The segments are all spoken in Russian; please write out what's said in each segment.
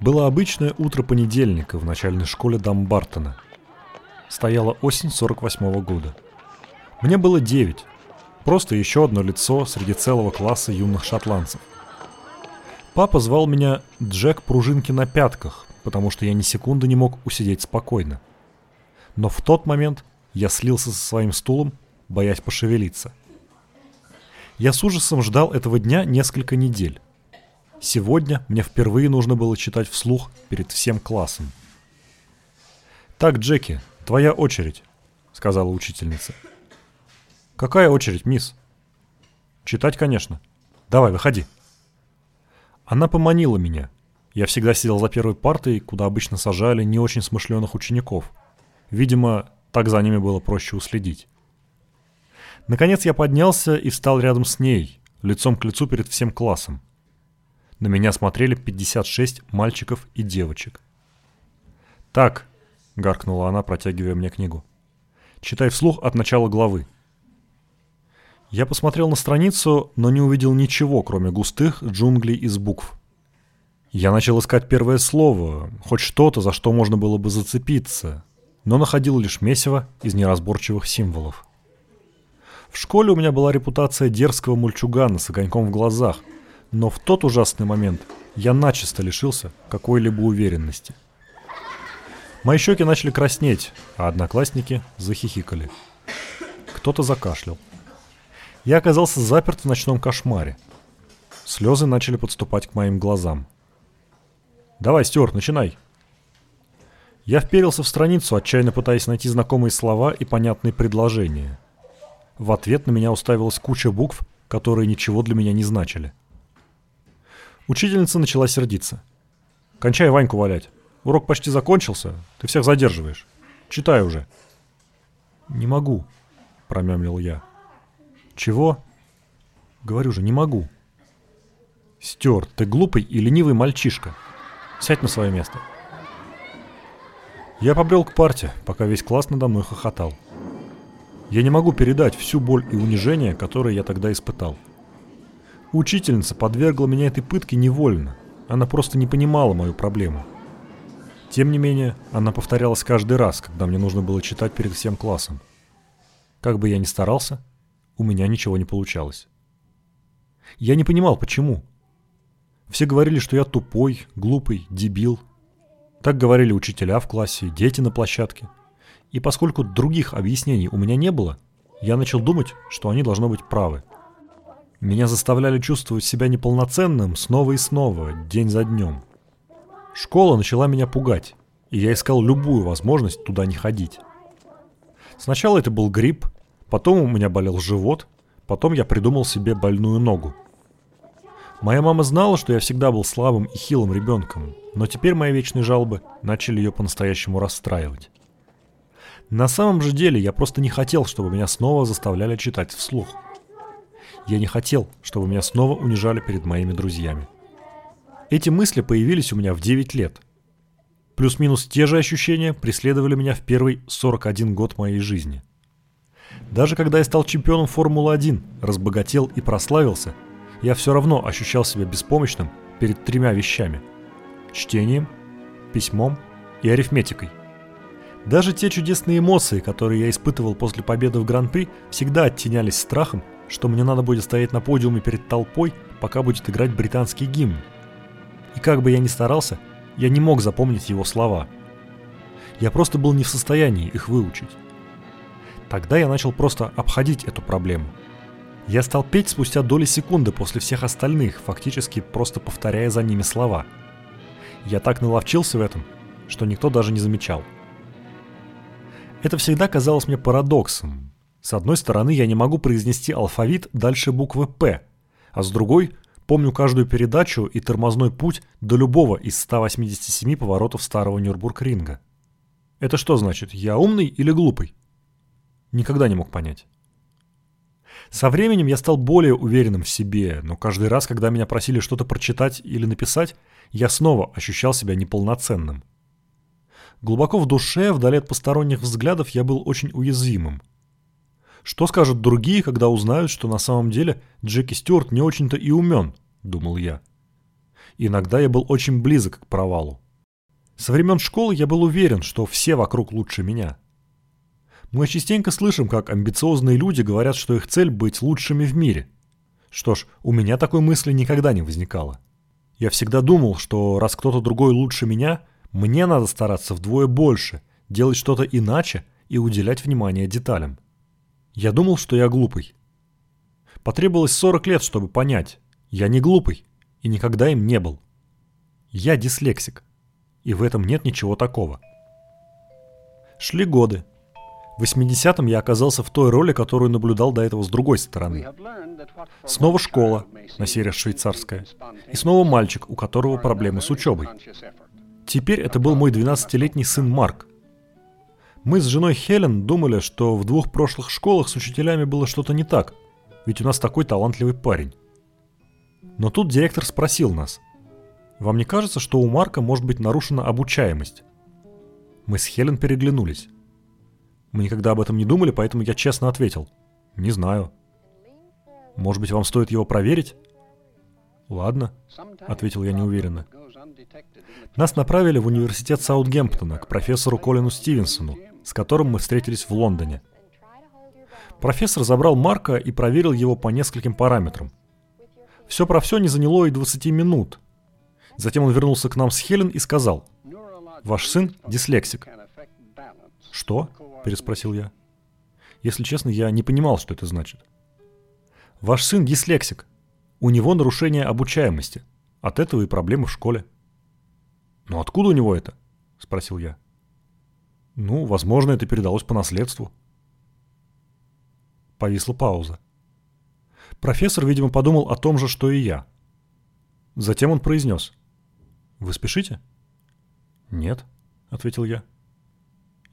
Было обычное утро понедельника в начальной школе Дамбартона. Стояла осень 48 -го года. Мне было 9. Просто еще одно лицо среди целого класса юных шотландцев. Папа звал меня Джек Пружинки на пятках, потому что я ни секунды не мог усидеть спокойно. Но в тот момент я слился со своим стулом, боясь пошевелиться. Я с ужасом ждал этого дня несколько недель. Сегодня мне впервые нужно было читать вслух перед всем классом. «Так, Джеки, твоя очередь», — сказала учительница. «Какая очередь, мисс?» «Читать, конечно. Давай, выходи». Она поманила меня. Я всегда сидел за первой партой, куда обычно сажали не очень смышленых учеников. Видимо, так за ними было проще уследить. Наконец я поднялся и встал рядом с ней, лицом к лицу перед всем классом. На меня смотрели 56 мальчиков и девочек. «Так», — гаркнула она, протягивая мне книгу. «Читай вслух от начала главы». Я посмотрел на страницу, но не увидел ничего, кроме густых джунглей из букв. Я начал искать первое слово, хоть что-то, за что можно было бы зацепиться, но находил лишь месиво из неразборчивых символов. В школе у меня была репутация дерзкого мульчугана с огоньком в глазах — но в тот ужасный момент я начисто лишился какой-либо уверенности. Мои щеки начали краснеть, а одноклассники захихикали. Кто-то закашлял. Я оказался заперт в ночном кошмаре. Слезы начали подступать к моим глазам. «Давай, Стюарт, начинай!» Я вперился в страницу, отчаянно пытаясь найти знакомые слова и понятные предложения. В ответ на меня уставилась куча букв, которые ничего для меня не значили. Учительница начала сердиться. «Кончай Ваньку валять. Урок почти закончился. Ты всех задерживаешь. Читай уже». «Не могу», — промямлил я. «Чего?» «Говорю же, не могу». «Стюарт, ты глупый и ленивый мальчишка. Сядь на свое место». Я побрел к парте, пока весь класс надо мной хохотал. Я не могу передать всю боль и унижение, которые я тогда испытал. Учительница подвергла меня этой пытке невольно. Она просто не понимала мою проблему. Тем не менее, она повторялась каждый раз, когда мне нужно было читать перед всем классом. Как бы я ни старался, у меня ничего не получалось. Я не понимал, почему. Все говорили, что я тупой, глупый, дебил. Так говорили учителя в классе, дети на площадке. И поскольку других объяснений у меня не было, я начал думать, что они должны быть правы. Меня заставляли чувствовать себя неполноценным снова и снова, день за днем. Школа начала меня пугать, и я искал любую возможность туда не ходить. Сначала это был грипп, потом у меня болел живот, потом я придумал себе больную ногу. Моя мама знала, что я всегда был слабым и хилым ребенком, но теперь мои вечные жалобы начали ее по-настоящему расстраивать. На самом же деле я просто не хотел, чтобы меня снова заставляли читать вслух – я не хотел, чтобы меня снова унижали перед моими друзьями. Эти мысли появились у меня в 9 лет. Плюс-минус те же ощущения преследовали меня в первый 41 год моей жизни. Даже когда я стал чемпионом Формулы-1, разбогател и прославился, я все равно ощущал себя беспомощным перед тремя вещами – чтением, письмом и арифметикой. Даже те чудесные эмоции, которые я испытывал после победы в Гран-при, всегда оттенялись страхом что мне надо будет стоять на подиуме перед толпой, пока будет играть британский гимн. И как бы я ни старался, я не мог запомнить его слова. Я просто был не в состоянии их выучить. Тогда я начал просто обходить эту проблему. Я стал петь спустя доли секунды после всех остальных, фактически просто повторяя за ними слова. Я так наловчился в этом, что никто даже не замечал. Это всегда казалось мне парадоксом, с одной стороны, я не могу произнести алфавит дальше буквы «П», а с другой помню каждую передачу и тормозной путь до любого из 187 поворотов старого Нюрбург-ринга. Это что значит, я умный или глупый? Никогда не мог понять. Со временем я стал более уверенным в себе, но каждый раз, когда меня просили что-то прочитать или написать, я снова ощущал себя неполноценным. Глубоко в душе, вдали от посторонних взглядов, я был очень уязвимым – что скажут другие, когда узнают, что на самом деле Джеки Стюарт не очень-то и умен, думал я. Иногда я был очень близок к провалу. Со времен школы я был уверен, что все вокруг лучше меня. Мы частенько слышим, как амбициозные люди говорят, что их цель – быть лучшими в мире. Что ж, у меня такой мысли никогда не возникало. Я всегда думал, что раз кто-то другой лучше меня, мне надо стараться вдвое больше, делать что-то иначе и уделять внимание деталям. Я думал, что я глупый. Потребовалось 40 лет, чтобы понять. Я не глупый и никогда им не был. Я дислексик. И в этом нет ничего такого. Шли годы. В 80-м я оказался в той роли, которую наблюдал до этого с другой стороны. Снова школа, на сей швейцарская. И снова мальчик, у которого проблемы с учебой. Теперь это был мой 12-летний сын Марк. Мы с женой Хелен думали, что в двух прошлых школах с учителями было что-то не так, ведь у нас такой талантливый парень. Но тут директор спросил нас, «Вам не кажется, что у Марка может быть нарушена обучаемость?» Мы с Хелен переглянулись. Мы никогда об этом не думали, поэтому я честно ответил, «Не знаю». «Может быть, вам стоит его проверить?» «Ладно», — ответил я неуверенно. Нас направили в университет Саутгемптона к профессору Колину Стивенсону, с которым мы встретились в Лондоне. Профессор забрал Марка и проверил его по нескольким параметрам. Все про все не заняло и 20 минут. Затем он вернулся к нам с Хелен и сказал, «Ваш сын дислексик». «Что?» – переспросил я. Если честно, я не понимал, что это значит. «Ваш сын дислексик. У него нарушение обучаемости. От этого и проблемы в школе». «Но откуда у него это?» – спросил я. «Ну, возможно, это передалось по наследству». Повисла пауза. Профессор, видимо, подумал о том же, что и я. Затем он произнес. «Вы спешите?» «Нет», — ответил я.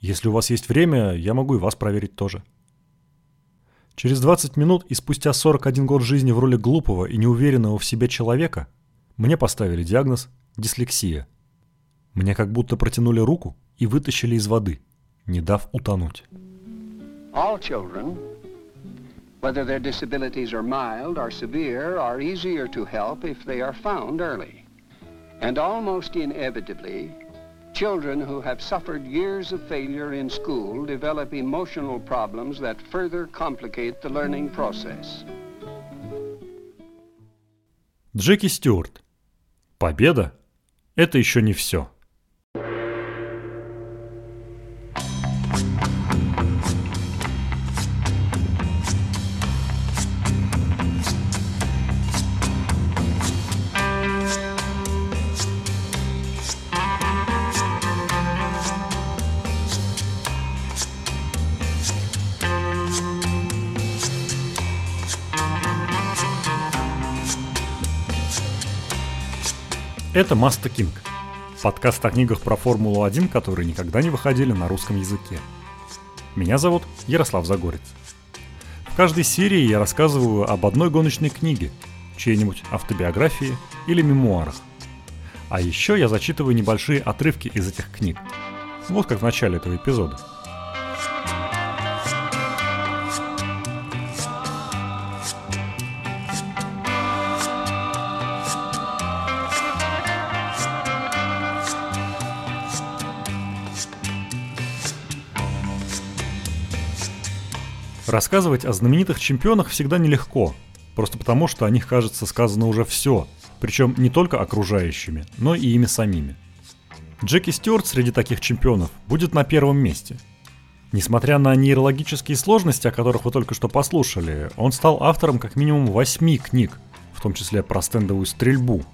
«Если у вас есть время, я могу и вас проверить тоже». Через 20 минут и спустя 41 год жизни в роли глупого и неуверенного в себе человека мне поставили диагноз «дислексия». Мне как будто протянули руку и вытащили из воды, не дав утонуть. All children whether their disabilities are mild or severe, are easier to help if they are found early. And almost inevitably, children who have suffered years of failure in school develop emotional problems that further complicate the learning process. Джеки Стюарт. Победа – это еще не все. Это Маста Кинг. Подкаст о книгах про Формулу-1, которые никогда не выходили на русском языке. Меня зовут Ярослав Загорец. В каждой серии я рассказываю об одной гоночной книге, чьей-нибудь автобиографии или мемуарах. А еще я зачитываю небольшие отрывки из этих книг. Вот как в начале этого эпизода – Рассказывать о знаменитых чемпионах всегда нелегко, просто потому что о них, кажется, сказано уже все, причем не только окружающими, но и ими самими. Джеки Стюарт среди таких чемпионов будет на первом месте. Несмотря на нейрологические сложности, о которых вы только что послушали, он стал автором как минимум восьми книг, в том числе про стендовую стрельбу,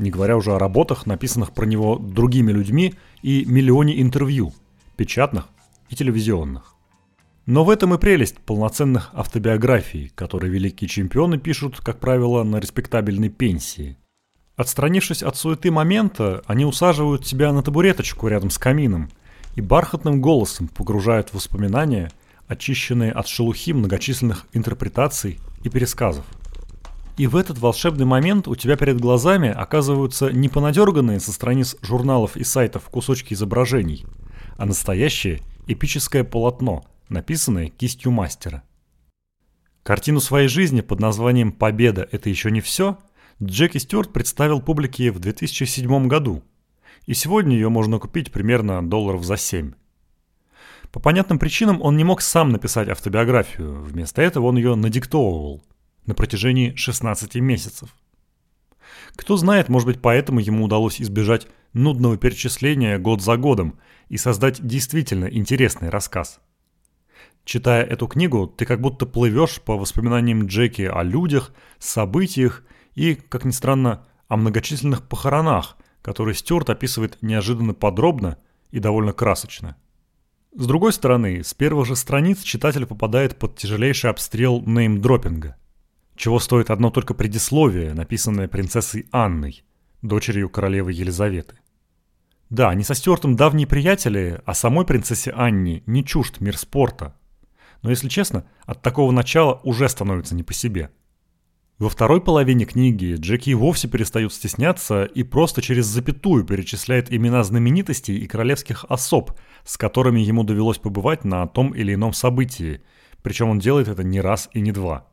не говоря уже о работах, написанных про него другими людьми и миллионе интервью, печатных и телевизионных. Но в этом и прелесть полноценных автобиографий, которые великие чемпионы пишут, как правило, на респектабельной пенсии. Отстранившись от суеты момента, они усаживают себя на табуреточку рядом с камином и бархатным голосом погружают в воспоминания, очищенные от шелухи многочисленных интерпретаций и пересказов. И в этот волшебный момент у тебя перед глазами оказываются не понадерганные со страниц журналов и сайтов кусочки изображений, а настоящее эпическое полотно – написанное кистью мастера. Картину своей жизни под названием «Победа – это еще не все» Джеки Стюарт представил публике в 2007 году, и сегодня ее можно купить примерно долларов за 7. По понятным причинам он не мог сам написать автобиографию, вместо этого он ее надиктовывал на протяжении 16 месяцев. Кто знает, может быть, поэтому ему удалось избежать нудного перечисления год за годом и создать действительно интересный рассказ. Читая эту книгу, ты как будто плывешь по воспоминаниям Джеки о людях, событиях и, как ни странно, о многочисленных похоронах, которые Стюарт описывает неожиданно подробно и довольно красочно. С другой стороны, с первых же страниц читатель попадает под тяжелейший обстрел неймдропинга. Чего стоит одно только предисловие, написанное принцессой Анной, дочерью королевы Елизаветы. Да, они со Стюартом давние приятели, а самой принцессе Анне не чужд мир спорта. Но если честно, от такого начала уже становится не по себе – во второй половине книги Джеки вовсе перестают стесняться и просто через запятую перечисляет имена знаменитостей и королевских особ, с которыми ему довелось побывать на том или ином событии, причем он делает это не раз и не два.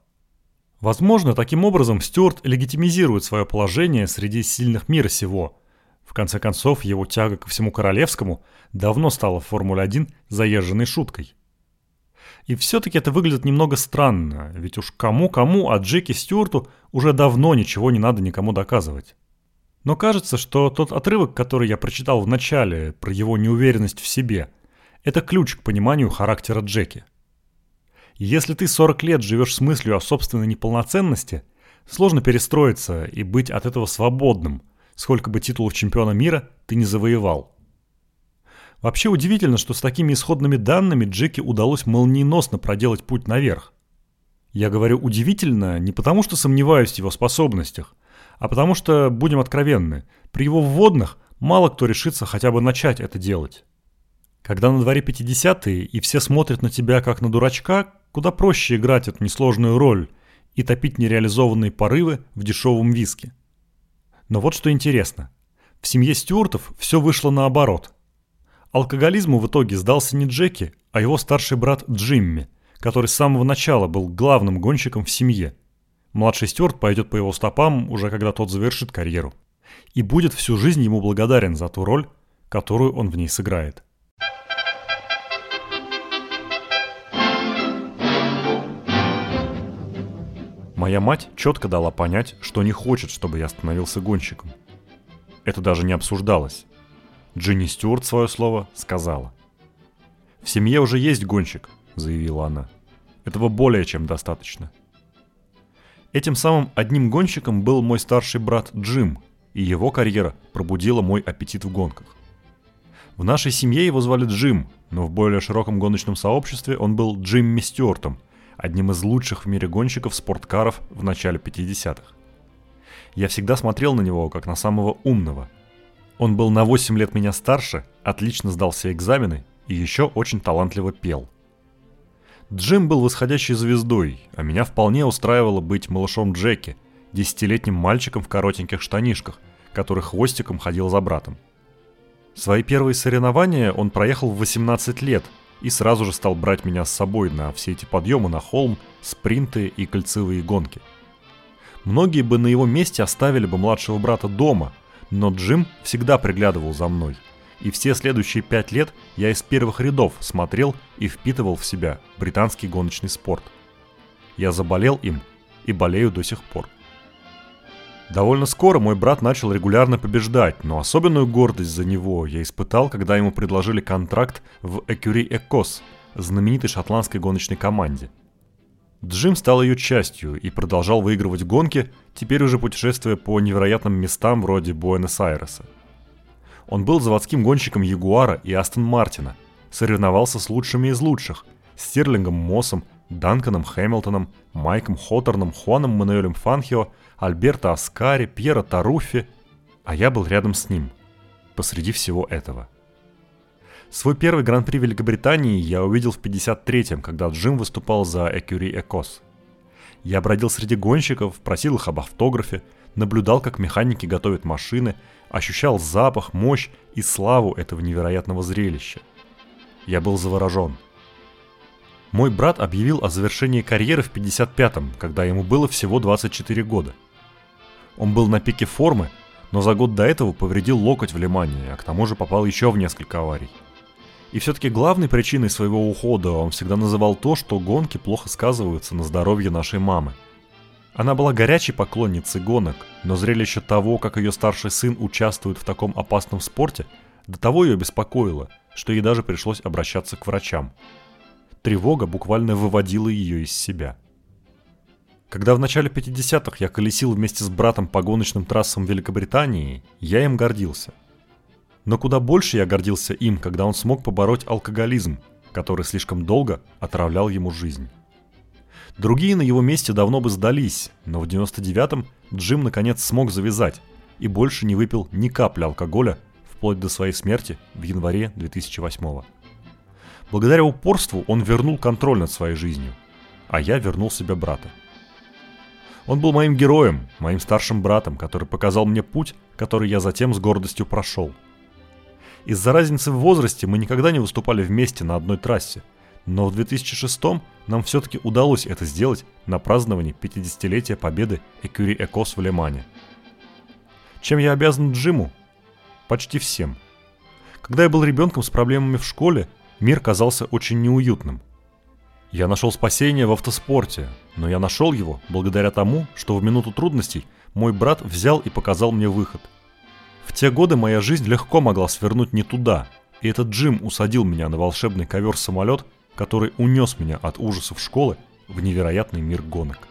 Возможно, таким образом Стюарт легитимизирует свое положение среди сильных мира сего. В конце концов, его тяга ко всему королевскому давно стала в Формуле-1 заезженной шуткой – и все-таки это выглядит немного странно, ведь уж кому-кому, а Джеки Стюарту уже давно ничего не надо никому доказывать. Но кажется, что тот отрывок, который я прочитал в начале, про его неуверенность в себе, это ключ к пониманию характера Джеки. Если ты 40 лет живешь с мыслью о собственной неполноценности, сложно перестроиться и быть от этого свободным, сколько бы титулов чемпиона мира ты не завоевал. Вообще удивительно, что с такими исходными данными Джеки удалось молниеносно проделать путь наверх. Я говорю удивительно не потому, что сомневаюсь в его способностях, а потому что, будем откровенны, при его вводных мало кто решится хотя бы начать это делать. Когда на дворе 50-е и все смотрят на тебя как на дурачка, куда проще играть эту несложную роль и топить нереализованные порывы в дешевом виске. Но вот что интересно. В семье Стюартов все вышло наоборот – Алкоголизму в итоге сдался не Джеки, а его старший брат Джимми, который с самого начала был главным гонщиком в семье. Младший Стюарт пойдет по его стопам, уже когда тот завершит карьеру. И будет всю жизнь ему благодарен за ту роль, которую он в ней сыграет. Моя мать четко дала понять, что не хочет, чтобы я становился гонщиком. Это даже не обсуждалось. Джинни Стюарт свое слово сказала. «В семье уже есть гонщик», — заявила она. «Этого более чем достаточно». Этим самым одним гонщиком был мой старший брат Джим, и его карьера пробудила мой аппетит в гонках. В нашей семье его звали Джим, но в более широком гоночном сообществе он был Джимми Стюартом, одним из лучших в мире гонщиков спорткаров в начале 50-х. Я всегда смотрел на него как на самого умного – он был на 8 лет меня старше, отлично сдал все экзамены и еще очень талантливо пел. Джим был восходящей звездой, а меня вполне устраивало быть малышом Джеки, десятилетним мальчиком в коротеньких штанишках, который хвостиком ходил за братом. Свои первые соревнования он проехал в 18 лет и сразу же стал брать меня с собой на все эти подъемы на холм, спринты и кольцевые гонки. Многие бы на его месте оставили бы младшего брата дома, но Джим всегда приглядывал за мной. И все следующие пять лет я из первых рядов смотрел и впитывал в себя британский гоночный спорт. Я заболел им и болею до сих пор. Довольно скоро мой брат начал регулярно побеждать, но особенную гордость за него я испытал, когда ему предложили контракт в Écurie Экос, знаменитой шотландской гоночной команде – Джим стал ее частью и продолжал выигрывать гонки, теперь уже путешествуя по невероятным местам вроде Буэнос-Айреса. Он был заводским гонщиком Ягуара и Астон Мартина, соревновался с лучшими из лучших – Стерлингом Моссом, Данканом Хэмилтоном, Майком Хоторном, Хуаном Мануэлем Фанхио, Альберто Аскари, Пьеро Таруффи, а я был рядом с ним, посреди всего этого – Свой первый гран-при Великобритании я увидел в 53-м, когда Джим выступал за Экюри Экос. Я бродил среди гонщиков, просил их об автографе, наблюдал, как механики готовят машины, ощущал запах, мощь и славу этого невероятного зрелища. Я был заворожен. Мой брат объявил о завершении карьеры в 55-м, когда ему было всего 24 года. Он был на пике формы, но за год до этого повредил локоть в Лимане, а к тому же попал еще в несколько аварий. И все-таки главной причиной своего ухода он всегда называл то, что гонки плохо сказываются на здоровье нашей мамы. Она была горячей поклонницей гонок, но зрелище того, как ее старший сын участвует в таком опасном спорте, до того ее беспокоило, что ей даже пришлось обращаться к врачам. Тревога буквально выводила ее из себя. Когда в начале 50-х я колесил вместе с братом по гоночным трассам Великобритании, я им гордился. Но куда больше я гордился им, когда он смог побороть алкоголизм, который слишком долго отравлял ему жизнь. Другие на его месте давно бы сдались, но в 99-м Джим наконец смог завязать и больше не выпил ни капли алкоголя вплоть до своей смерти в январе 2008 -го. Благодаря упорству он вернул контроль над своей жизнью, а я вернул себе брата. Он был моим героем, моим старшим братом, который показал мне путь, который я затем с гордостью прошел – из-за разницы в возрасте мы никогда не выступали вместе на одной трассе, но в 2006 нам все-таки удалось это сделать на праздновании 50-летия победы Экюри Экос в Лимане. Чем я обязан Джиму? Почти всем. Когда я был ребенком с проблемами в школе, мир казался очень неуютным. Я нашел спасение в автоспорте, но я нашел его благодаря тому, что в минуту трудностей мой брат взял и показал мне выход – в те годы моя жизнь легко могла свернуть не туда, и этот Джим усадил меня на волшебный ковер-самолет, который унес меня от ужасов школы в невероятный мир гонок.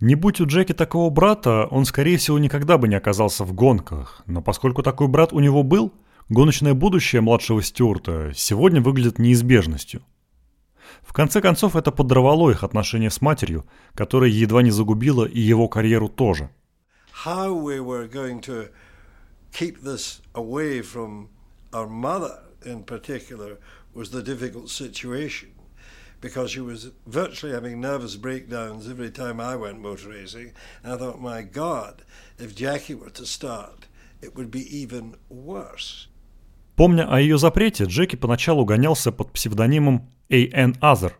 Не будь у Джеки такого брата, он, скорее всего, никогда бы не оказался в гонках. Но поскольку такой брат у него был, гоночное будущее младшего Стюарта сегодня выглядит неизбежностью – в конце концов, это подорвало их отношения с матерью, которая едва не загубила и его карьеру тоже. How we were going to keep this away from our mother in particular was the difficult situation because she was virtually having nervous breakdowns every time I went motor racing. And I thought, my God, if Jackie were to start, it would be even worse. Помня о ее запрете, Джеки поначалу гонялся под псевдонимом A.N. Other,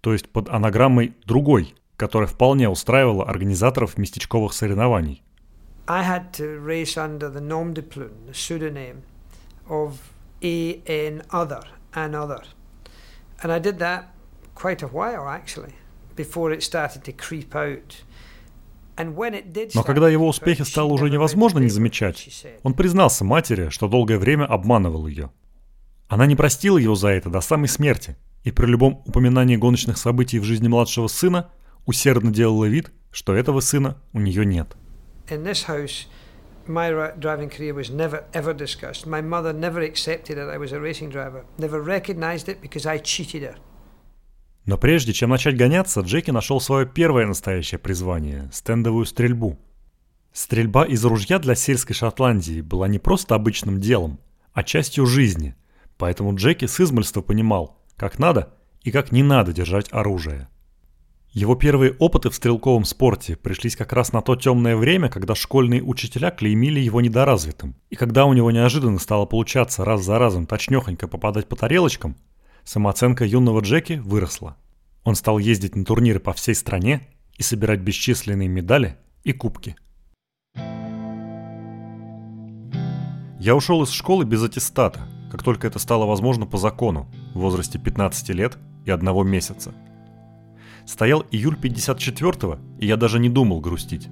то есть под анаграммой «другой», которая вполне устраивала организаторов местечковых соревнований. I had to race under the nom de plume, the pseudonym of A.N. Other, an other. And I did that quite a while actually, before it started to creep out. Но когда его успехи стало уже невозможно не замечать, он признался матери, что долгое время обманывал ее. Она не простила его за это до самой смерти, и при любом упоминании гоночных событий в жизни младшего сына усердно делала вид, что этого сына у нее нет. my driving career was never ever discussed. My mother never accepted that I was a racing driver, never recognized it because I cheated her. Но прежде чем начать гоняться, Джеки нашел свое первое настоящее призвание – стендовую стрельбу. Стрельба из ружья для сельской Шотландии была не просто обычным делом, а частью жизни, поэтому Джеки с измольства понимал, как надо и как не надо держать оружие. Его первые опыты в стрелковом спорте пришлись как раз на то темное время, когда школьные учителя клеймили его недоразвитым. И когда у него неожиданно стало получаться раз за разом точнёхонько попадать по тарелочкам, Самооценка юного Джеки выросла. Он стал ездить на турниры по всей стране и собирать бесчисленные медали и кубки. Я ушел из школы без аттестата, как только это стало возможно по закону, в возрасте 15 лет и одного месяца. Стоял июль 54-го, и я даже не думал грустить.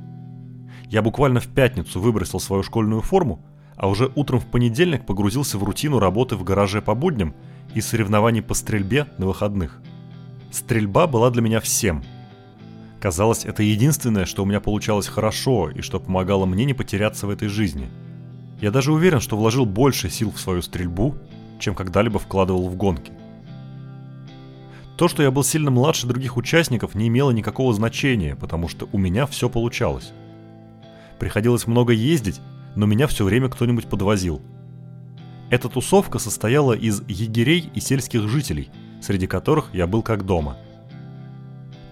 Я буквально в пятницу выбросил свою школьную форму, а уже утром в понедельник погрузился в рутину работы в гараже по будням – и соревнований по стрельбе на выходных. Стрельба была для меня всем. Казалось, это единственное, что у меня получалось хорошо и что помогало мне не потеряться в этой жизни. Я даже уверен, что вложил больше сил в свою стрельбу, чем когда-либо вкладывал в гонки. То, что я был сильно младше других участников, не имело никакого значения, потому что у меня все получалось. Приходилось много ездить, но меня все время кто-нибудь подвозил – эта тусовка состояла из егерей и сельских жителей, среди которых я был как дома.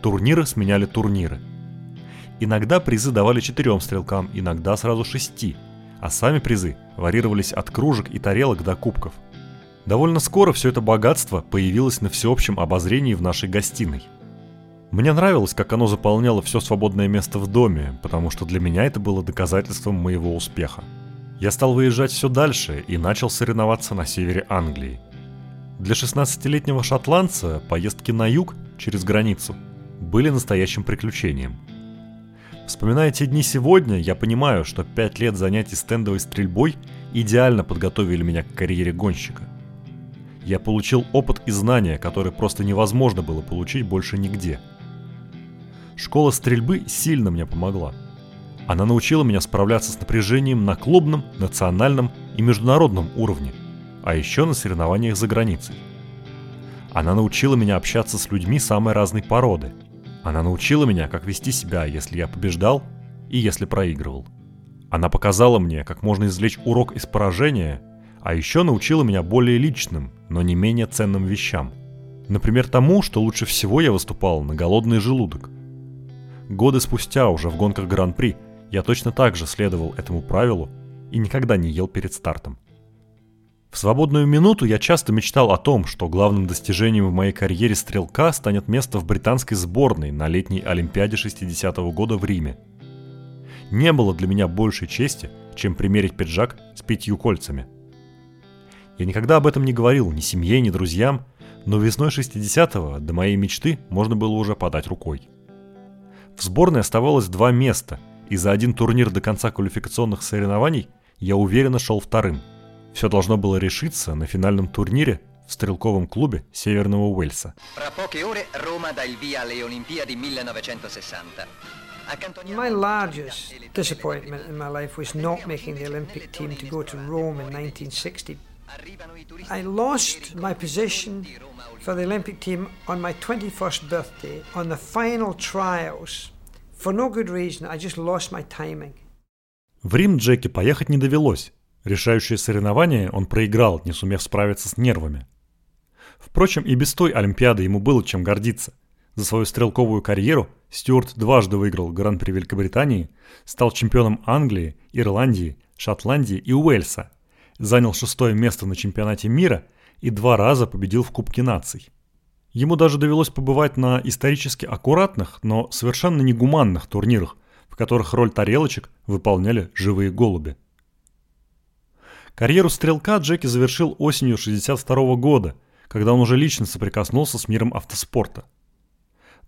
Турниры сменяли турниры. Иногда призы давали четырем стрелкам, иногда сразу шести, а сами призы варьировались от кружек и тарелок до кубков. Довольно скоро все это богатство появилось на всеобщем обозрении в нашей гостиной. Мне нравилось, как оно заполняло все свободное место в доме, потому что для меня это было доказательством моего успеха. Я стал выезжать все дальше и начал соревноваться на севере Англии. Для 16-летнего шотландца поездки на юг, через границу, были настоящим приключением. Вспоминая те дни сегодня, я понимаю, что 5 лет занятий стендовой стрельбой идеально подготовили меня к карьере гонщика – я получил опыт и знания, которые просто невозможно было получить больше нигде. Школа стрельбы сильно мне помогла. Она научила меня справляться с напряжением на клубном, национальном и международном уровне, а еще на соревнованиях за границей. Она научила меня общаться с людьми самой разной породы. Она научила меня, как вести себя, если я побеждал и если проигрывал. Она показала мне, как можно извлечь урок из поражения а еще научила меня более личным, но не менее ценным вещам. Например, тому, что лучше всего я выступал на голодный желудок. Годы спустя, уже в гонках Гран-при, я точно так же следовал этому правилу и никогда не ел перед стартом. В свободную минуту я часто мечтал о том, что главным достижением в моей карьере стрелка станет место в британской сборной на летней Олимпиаде 60-го года в Риме. Не было для меня большей чести, чем примерить пиджак с пятью кольцами – я никогда об этом не говорил ни семье, ни друзьям, но весной 60-го до моей мечты можно было уже подать рукой. В сборной оставалось два места, и за один турнир до конца квалификационных соревнований я уверенно шел вторым. Все должно было решиться на финальном турнире в стрелковом клубе Северного Уэльса. My largest disappointment in my life was not making the Olympic team to go to Rome in 1960 I lost my position for the Olympic team on my 21st birthday on the final trials. For no good reason, I just lost my timing. В Рим Джеки поехать не довелось. Решающее соревнование он проиграл, не сумев справиться с нервами. Впрочем, и без той Олимпиады ему было чем гордиться. За свою стрелковую карьеру Стюарт дважды выиграл Гран-при Великобритании, стал чемпионом Англии, Ирландии, Шотландии и Уэльса – занял шестое место на чемпионате мира и два раза победил в Кубке наций. Ему даже довелось побывать на исторически аккуратных, но совершенно негуманных турнирах, в которых роль тарелочек выполняли живые голуби. Карьеру стрелка Джеки завершил осенью 1962 года, когда он уже лично соприкоснулся с миром автоспорта.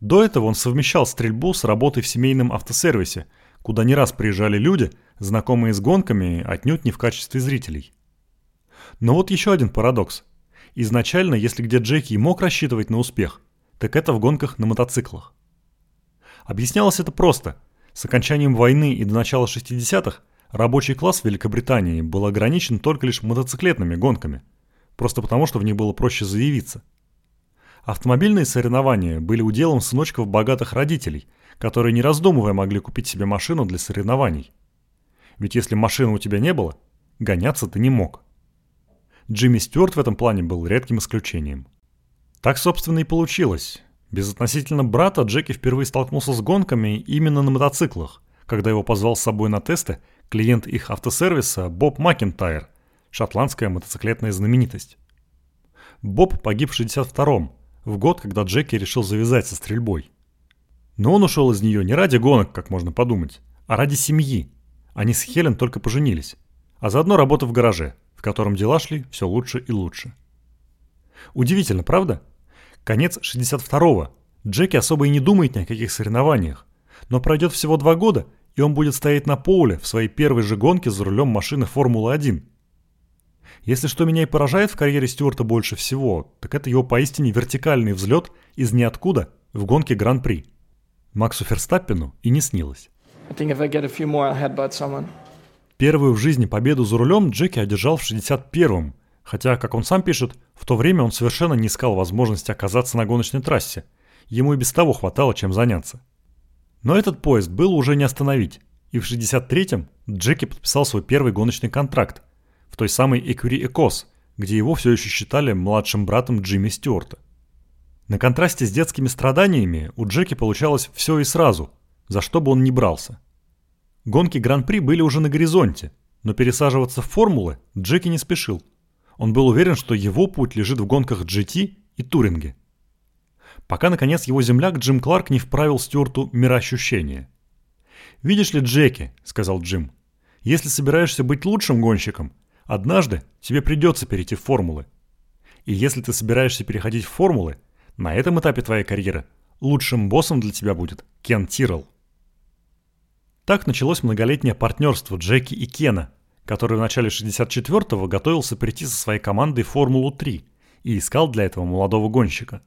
До этого он совмещал стрельбу с работой в семейном автосервисе, куда не раз приезжали люди, знакомые с гонками отнюдь не в качестве зрителей. Но вот еще один парадокс. Изначально, если где Джеки и мог рассчитывать на успех, так это в гонках на мотоциклах. Объяснялось это просто. С окончанием войны и до начала 60-х рабочий класс в Великобритании был ограничен только лишь мотоциклетными гонками, просто потому что в них было проще заявиться. Автомобильные соревнования были уделом сыночков богатых родителей, которые не раздумывая могли купить себе машину для соревнований. Ведь если машины у тебя не было, гоняться ты не мог. Джимми Стюарт в этом плане был редким исключением. Так, собственно, и получилось. Безотносительно брата Джеки впервые столкнулся с гонками именно на мотоциклах, когда его позвал с собой на тесты клиент их автосервиса Боб Макентайр, шотландская мотоциклетная знаменитость. Боб погиб в 62-м, в год, когда Джеки решил завязать со стрельбой. Но он ушел из нее не ради гонок, как можно подумать, а ради семьи. Они с Хелен только поженились, а заодно работа в гараже – в котором дела шли все лучше и лучше. Удивительно, правда? Конец 62-го. Джеки особо и не думает ни о каких соревнованиях. Но пройдет всего два года, и он будет стоять на поле в своей первой же гонке за рулем машины Формулы-1. Если что меня и поражает в карьере Стюарта больше всего, так это его поистине вертикальный взлет из ниоткуда в гонке Гран-при. Максу Ферстаппину и не снилось. Первую в жизни победу за рулем Джеки одержал в 61-м, хотя, как он сам пишет, в то время он совершенно не искал возможности оказаться на гоночной трассе. Ему и без того хватало чем заняться. Но этот поезд было уже не остановить, и в 63-м Джеки подписал свой первый гоночный контракт в той самой Экури Экос, где его все еще считали младшим братом Джимми Стюарта. На контрасте с детскими страданиями у Джеки получалось все и сразу, за что бы он ни брался – Гонки Гран-при были уже на горизонте, но пересаживаться в формулы Джеки не спешил. Он был уверен, что его путь лежит в гонках GT и Туринге. Пока, наконец, его земляк Джим Кларк не вправил Стюарту мироощущение. «Видишь ли, Джеки», — сказал Джим, — «если собираешься быть лучшим гонщиком, однажды тебе придется перейти в формулы. И если ты собираешься переходить в формулы, на этом этапе твоей карьеры лучшим боссом для тебя будет Кен Тиррелл. Так началось многолетнее партнерство Джеки и Кена, который в начале 64-го готовился прийти со своей командой в Формулу-3 и искал для этого молодого гонщика.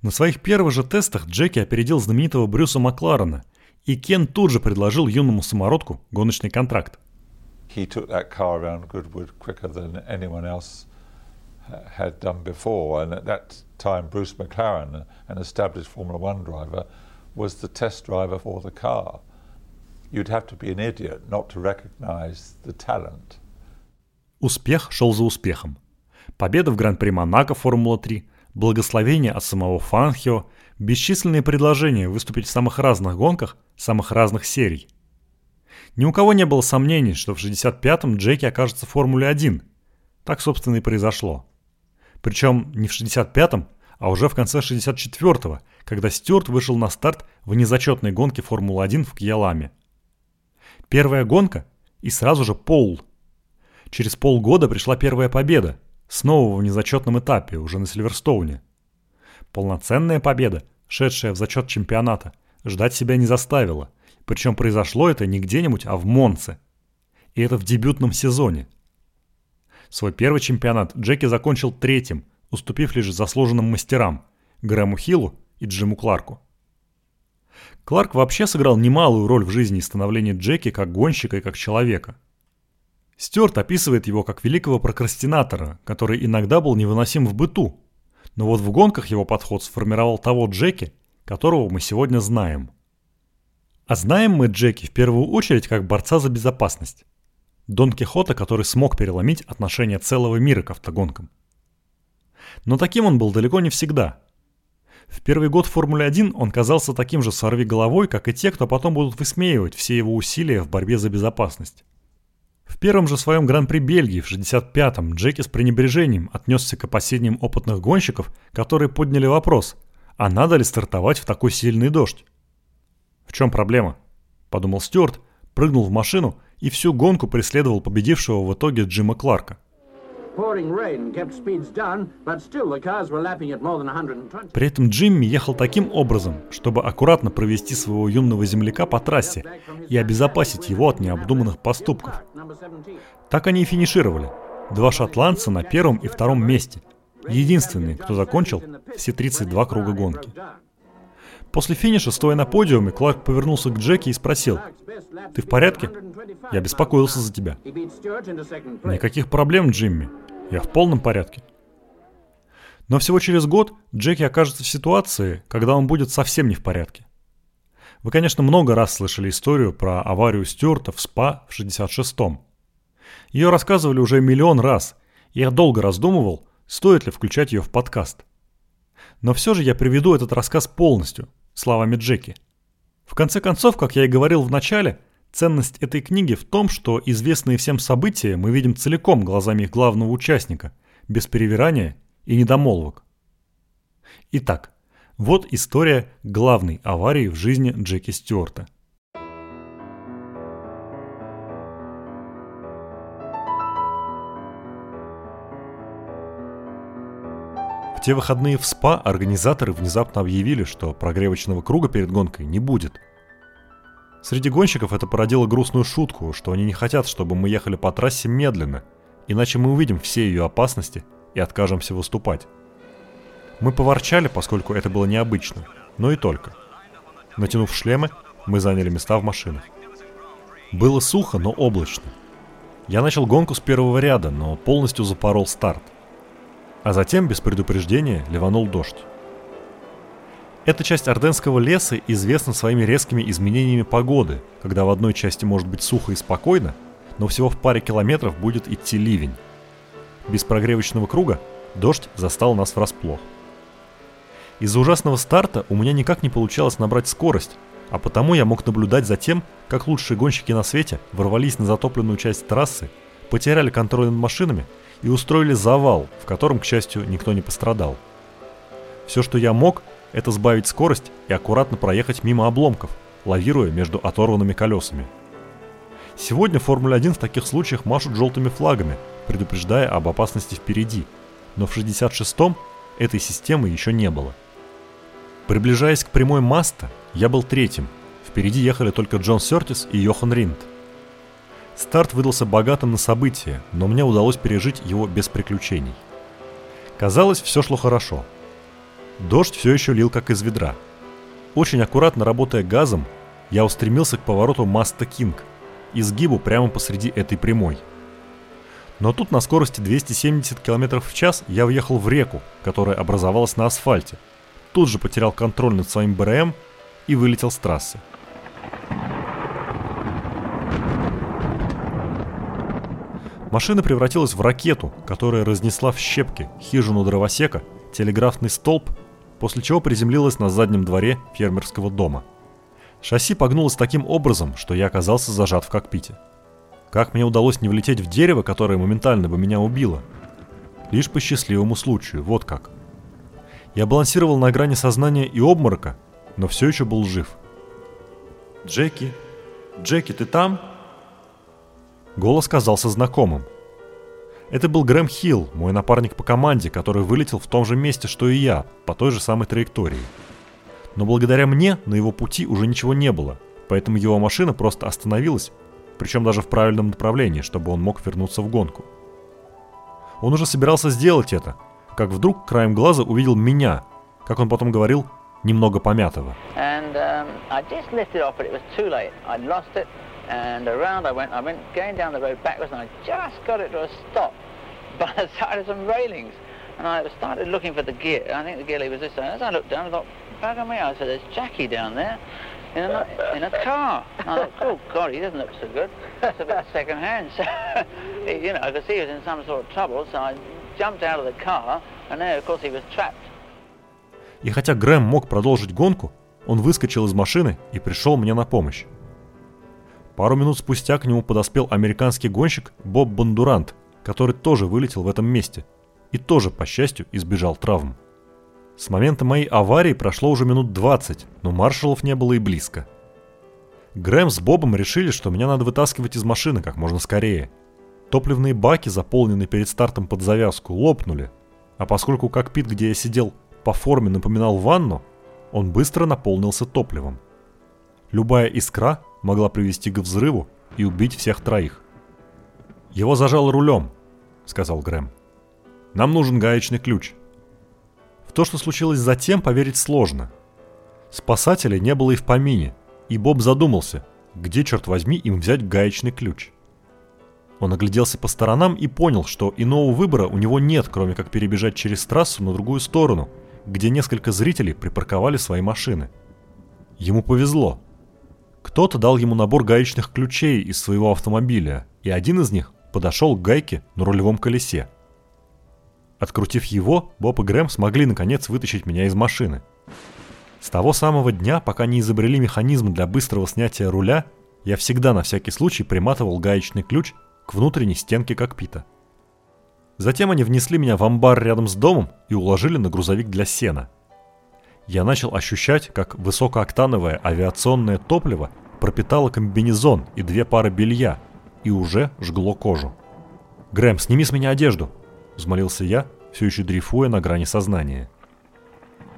На своих первых же тестах Джеки опередил знаменитого Брюса Макларена, и Кен тут же предложил юному самородку гоночный контракт. Driver, was the test driver for the car. You'd have to be an idiot not to recognize the talent. Успех шел за успехом. Победа в Гран-при Монако Формула-3, благословение от самого Фанхио, бесчисленные предложения выступить в самых разных гонках, самых разных серий. Ни у кого не было сомнений, что в 65-м Джеки окажется в Формуле-1. Так, собственно, и произошло. Причем не в 65-м, а уже в конце 64-го, когда Стюарт вышел на старт в незачетной гонке Формулы-1 в Кьяламе. Первая гонка и сразу же Поул. Через полгода пришла первая победа, снова в незачетном этапе, уже на Сильверстоуне. Полноценная победа, шедшая в зачет чемпионата, ждать себя не заставила. Причем произошло это не где-нибудь, а в Монце. И это в дебютном сезоне – Свой первый чемпионат Джеки закончил третьим, уступив лишь заслуженным мастерам – Грэму Хиллу и Джиму Кларку. Кларк вообще сыграл немалую роль в жизни и становлении Джеки как гонщика и как человека. Стюарт описывает его как великого прокрастинатора, который иногда был невыносим в быту, но вот в гонках его подход сформировал того Джеки, которого мы сегодня знаем. А знаем мы Джеки в первую очередь как борца за безопасность. Дон Кихота, который смог переломить отношение целого мира к автогонкам. Но таким он был далеко не всегда. В первый год Формулы-1 он казался таким же сорви головой, как и те, кто потом будут высмеивать все его усилия в борьбе за безопасность. В первом же своем Гран-при Бельгии в 65-м Джеки с пренебрежением отнесся к опасениям опытных гонщиков, которые подняли вопрос, а надо ли стартовать в такой сильный дождь? «В чем проблема?» – подумал Стюарт, прыгнул в машину и всю гонку преследовал победившего в итоге Джима Кларка. При этом Джимми ехал таким образом, чтобы аккуратно провести своего юного земляка по трассе и обезопасить его от необдуманных поступков. Так они и финишировали. Два шотландца на первом и втором месте. Единственные, кто закончил все 32 круга гонки. После финиша, стоя на подиуме, Кларк повернулся к Джеки и спросил, «Ты в порядке? Я беспокоился за тебя». «Никаких проблем, Джимми. Я в полном порядке». Но всего через год Джеки окажется в ситуации, когда он будет совсем не в порядке. Вы, конечно, много раз слышали историю про аварию Стюарта в СПА в 66-м. Ее рассказывали уже миллион раз, и я долго раздумывал, стоит ли включать ее в подкаст. Но все же я приведу этот рассказ полностью, словами Джеки. В конце концов, как я и говорил в начале, ценность этой книги в том, что известные всем события мы видим целиком глазами их главного участника, без перевирания и недомолвок. Итак, вот история главной аварии в жизни Джеки Стюарта – те выходные в СПА организаторы внезапно объявили, что прогревочного круга перед гонкой не будет. Среди гонщиков это породило грустную шутку, что они не хотят, чтобы мы ехали по трассе медленно, иначе мы увидим все ее опасности и откажемся выступать. Мы поворчали, поскольку это было необычно, но и только. Натянув шлемы, мы заняли места в машинах. Было сухо, но облачно. Я начал гонку с первого ряда, но полностью запорол старт а затем без предупреждения ливанул дождь. Эта часть Орденского леса известна своими резкими изменениями погоды, когда в одной части может быть сухо и спокойно, но всего в паре километров будет идти ливень. Без прогревочного круга дождь застал нас врасплох. Из-за ужасного старта у меня никак не получалось набрать скорость, а потому я мог наблюдать за тем, как лучшие гонщики на свете ворвались на затопленную часть трассы, потеряли контроль над машинами и устроили завал, в котором, к счастью, никто не пострадал. Все, что я мог, это сбавить скорость и аккуратно проехать мимо обломков, лавируя между оторванными колесами. Сегодня в Формуле-1 в таких случаях машут желтыми флагами, предупреждая об опасности впереди, но в 66-м этой системы еще не было. Приближаясь к прямой Маста, я был третьим. Впереди ехали только Джон Сертис и Йохан Ринд. Старт выдался богатым на события, но мне удалось пережить его без приключений. Казалось, все шло хорошо. Дождь все еще лил как из ведра. Очень аккуратно работая газом, я устремился к повороту Маста Кинг – изгибу прямо посреди этой прямой. Но тут на скорости 270 км в час я въехал в реку, которая образовалась на асфальте. Тут же потерял контроль над своим БРМ и вылетел с трассы. Машина превратилась в ракету, которая разнесла в щепки хижину дровосека, телеграфный столб, после чего приземлилась на заднем дворе фермерского дома – Шасси погнулось таким образом, что я оказался зажат в кокпите. Как мне удалось не влететь в дерево, которое моментально бы меня убило? Лишь по счастливому случаю, вот как. Я балансировал на грани сознания и обморока, но все еще был жив. «Джеки! Джеки, ты там?» Голос казался знакомым. Это был Грэм Хилл, мой напарник по команде, который вылетел в том же месте, что и я, по той же самой траектории. Но благодаря мне на его пути уже ничего не было, поэтому его машина просто остановилась, причем даже в правильном направлении, чтобы он мог вернуться в гонку. Он уже собирался сделать это, как вдруг краем глаза увидел меня, как он потом говорил, немного помятого. And, um, and around I went. I went going down the road backwards, and I just got it to a stop by the side of some railings. And I started looking for the gear. I think the gear lever was this way. As I looked down, I thought, bugger me. I said, there's Jackie down there in a, in a car. And I thought, oh, God, he doesn't look so good. That's a bit second hand. So, you know, I could see he was in some sort of trouble, so I jumped out of the car, and there, of course, he was trapped. И хотя Грэм мог продолжить гонку, он выскочил из машины и пришел мне на помощь. Пару минут спустя к нему подоспел американский гонщик Боб Бондурант, который тоже вылетел в этом месте и тоже, по счастью, избежал травм. С момента моей аварии прошло уже минут 20, но маршалов не было и близко. Грэм с Бобом решили, что меня надо вытаскивать из машины как можно скорее. Топливные баки, заполненные перед стартом под завязку, лопнули, а поскольку кокпит, где я сидел, по форме напоминал ванну, он быстро наполнился топливом. Любая искра могла привести к взрыву и убить всех троих. «Его зажал рулем», — сказал Грэм. «Нам нужен гаечный ключ» то, что случилось затем, поверить сложно. Спасателей не было и в помине, и Боб задумался, где, черт возьми, им взять гаечный ключ. Он огляделся по сторонам и понял, что иного выбора у него нет, кроме как перебежать через трассу на другую сторону, где несколько зрителей припарковали свои машины. Ему повезло. Кто-то дал ему набор гаечных ключей из своего автомобиля, и один из них подошел к гайке на рулевом колесе – Открутив его, Боб и Грэм смогли наконец вытащить меня из машины. С того самого дня, пока не изобрели механизм для быстрого снятия руля, я всегда на всякий случай приматывал гаечный ключ к внутренней стенке кокпита. Затем они внесли меня в амбар рядом с домом и уложили на грузовик для сена. Я начал ощущать, как высокооктановое авиационное топливо пропитало комбинезон и две пары белья и уже жгло кожу. «Грэм, сними с меня одежду!» — взмолился я, все еще дрейфуя на грани сознания.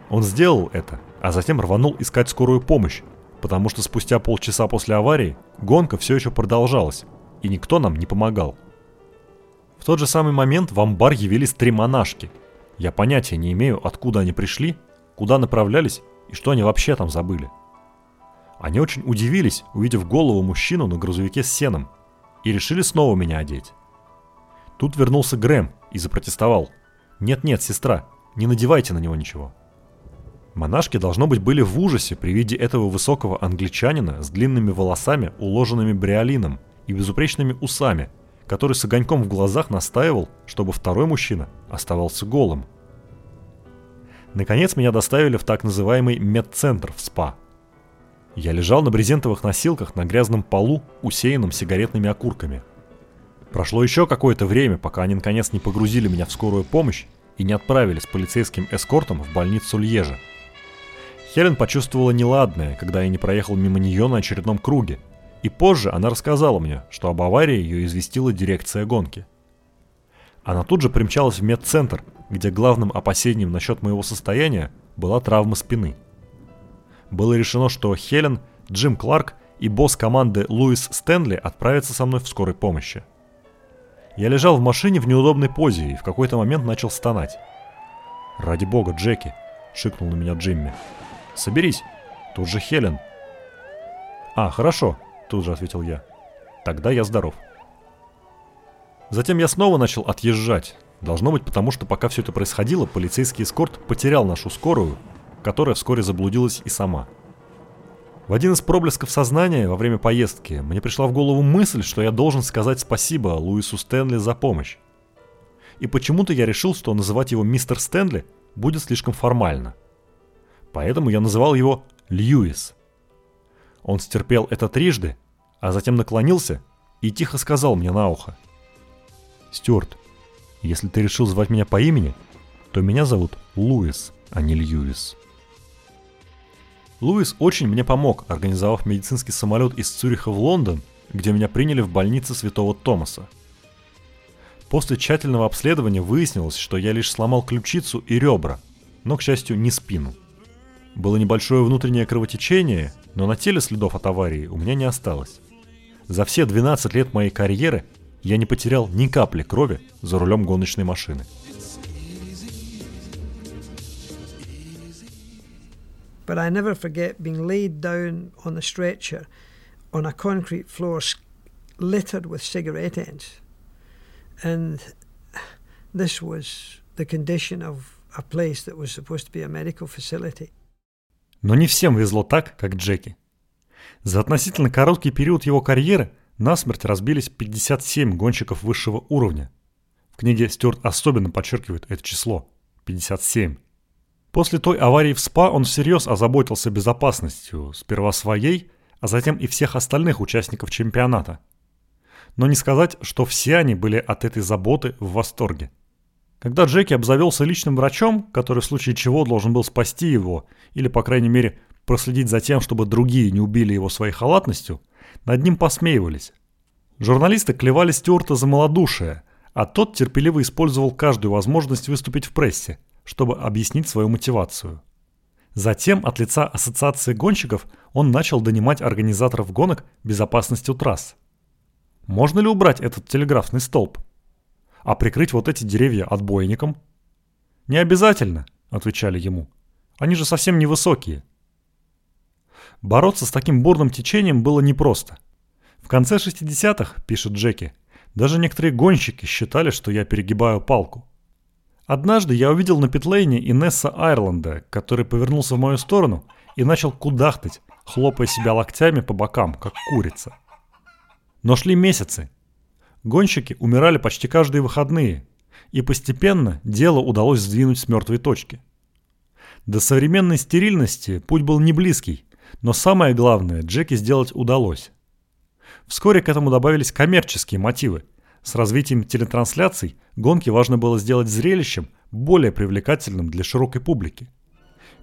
Он сделал это, а затем рванул искать скорую помощь, потому что спустя полчаса после аварии гонка все еще продолжалась, и никто нам не помогал. В тот же самый момент в амбар явились три монашки. Я понятия не имею, откуда они пришли, куда направлялись и что они вообще там забыли. Они очень удивились, увидев голову мужчину на грузовике с сеном, и решили снова меня одеть. Тут вернулся Грэм и запротестовал. «Нет-нет, сестра, не надевайте на него ничего». Монашки, должно быть, были в ужасе при виде этого высокого англичанина с длинными волосами, уложенными бриолином и безупречными усами, который с огоньком в глазах настаивал, чтобы второй мужчина оставался голым. Наконец меня доставили в так называемый медцентр в СПА. Я лежал на брезентовых носилках на грязном полу, усеянном сигаретными окурками – Прошло еще какое-то время, пока они наконец не погрузили меня в скорую помощь и не отправили с полицейским эскортом в больницу Льежа. Хелен почувствовала неладное, когда я не проехал мимо нее на очередном круге, и позже она рассказала мне, что об аварии ее известила дирекция гонки. Она тут же примчалась в медцентр, где главным опасением насчет моего состояния была травма спины. Было решено, что Хелен, Джим Кларк и босс команды Луис Стэнли отправятся со мной в скорой помощи. Я лежал в машине в неудобной позе и в какой-то момент начал стонать. «Ради бога, Джеки!» — шикнул на меня Джимми. «Соберись! Тут же Хелен!» «А, хорошо!» — тут же ответил я. «Тогда я здоров». Затем я снова начал отъезжать. Должно быть потому, что пока все это происходило, полицейский эскорт потерял нашу скорую, которая вскоре заблудилась и сама. В один из проблесков сознания во время поездки мне пришла в голову мысль, что я должен сказать спасибо Луису Стэнли за помощь. И почему-то я решил, что называть его мистер Стэнли будет слишком формально. Поэтому я называл его Льюис. Он стерпел это трижды, а затем наклонился и тихо сказал мне на ухо. «Стюарт, если ты решил звать меня по имени, то меня зовут Луис, а не Льюис». Луис очень мне помог, организовав медицинский самолет из Цюриха в Лондон, где меня приняли в больнице Святого Томаса. После тщательного обследования выяснилось, что я лишь сломал ключицу и ребра, но, к счастью, не спину. Было небольшое внутреннее кровотечение, но на теле следов от аварии у меня не осталось. За все 12 лет моей карьеры я не потерял ни капли крови за рулем гоночной машины. But I never forget being laid down on the stretcher on a concrete floor littered with cigarette ends. And this was the condition of a place that was supposed to be a medical facility. Но не всем везло так, как Джеки. За относительно короткий период его карьеры насмерть разбились 57 гонщиков высшего уровня. В книге Стюарт особенно подчеркивает это число – 57. После той аварии в СПА он всерьез озаботился безопасностью, сперва своей, а затем и всех остальных участников чемпионата. Но не сказать, что все они были от этой заботы в восторге. Когда Джеки обзавелся личным врачом, который в случае чего должен был спасти его, или, по крайней мере, проследить за тем, чтобы другие не убили его своей халатностью, над ним посмеивались. Журналисты клевали Стюарта за малодушие, а тот терпеливо использовал каждую возможность выступить в прессе – чтобы объяснить свою мотивацию. Затем от лица Ассоциации гонщиков он начал донимать организаторов гонок безопасностью трасс. Можно ли убрать этот телеграфный столб? А прикрыть вот эти деревья отбойником? Не обязательно, отвечали ему. Они же совсем невысокие. Бороться с таким бурным течением было непросто. В конце 60-х, пишет Джеки, даже некоторые гонщики считали, что я перегибаю палку. Однажды я увидел на питлейне Инесса Айрланда, который повернулся в мою сторону и начал кудахтать, хлопая себя локтями по бокам, как курица. Но шли месяцы. Гонщики умирали почти каждые выходные, и постепенно дело удалось сдвинуть с мертвой точки. До современной стерильности путь был не близкий, но самое главное Джеки сделать удалось. Вскоре к этому добавились коммерческие мотивы – с развитием телетрансляций гонки важно было сделать зрелищем более привлекательным для широкой публики.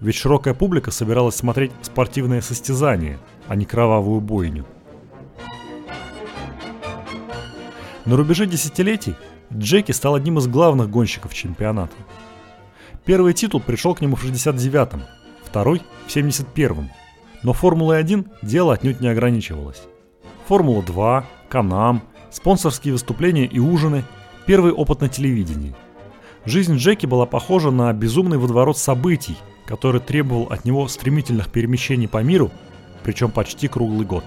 Ведь широкая публика собиралась смотреть спортивное состязание, а не кровавую бойню. На рубеже десятилетий Джеки стал одним из главных гонщиков чемпионата. Первый титул пришел к нему в 69-м, второй – в 71-м. Но Формулой-1 дело отнюдь не ограничивалось. Формула-2, Канам – спонсорские выступления и ужины, первый опыт на телевидении. Жизнь Джеки была похожа на безумный водоворот событий, который требовал от него стремительных перемещений по миру, причем почти круглый год.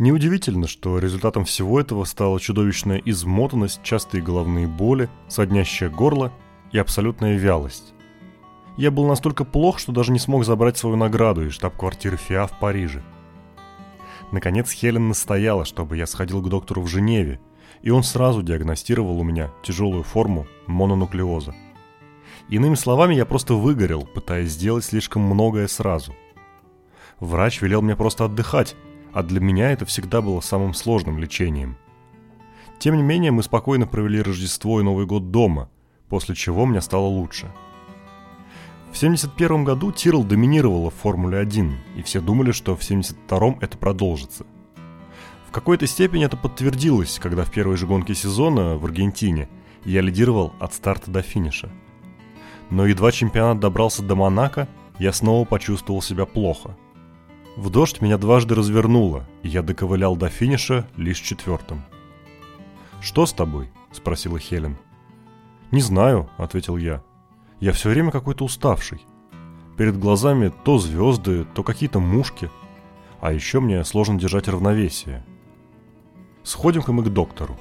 Неудивительно, что результатом всего этого стала чудовищная измотанность, частые головные боли, соднящее горло и абсолютная вялость. Я был настолько плох, что даже не смог забрать свою награду из штаб-квартиры ФИА в Париже. Наконец Хелен настояла, чтобы я сходил к доктору в Женеве, И он сразу диагностировал у меня тяжелую форму мононуклеоза. Иными словами, я просто выгорел, пытаясь сделать слишком многое сразу. Врач велел мне просто отдыхать, а для меня это всегда было самым сложным лечением. Тем не менее, мы спокойно провели Рождество и Новый год дома, после чего мне стало лучше. В 1971 году Тирл доминировала в Формуле 1, и все думали, что в 1972 это продолжится. В какой-то степени это подтвердилось, когда в первой же гонке сезона в Аргентине я лидировал от старта до финиша. Но едва чемпионат добрался до Монако, я снова почувствовал себя плохо – в дождь меня дважды развернуло, и я доковылял до финиша лишь четвертым. «Что с тобой?» – спросила Хелен. «Не знаю», – ответил я. «Я все время какой-то уставший. Перед глазами то звезды, то какие-то мушки. А еще мне сложно держать равновесие. Сходим-ка мы к доктору».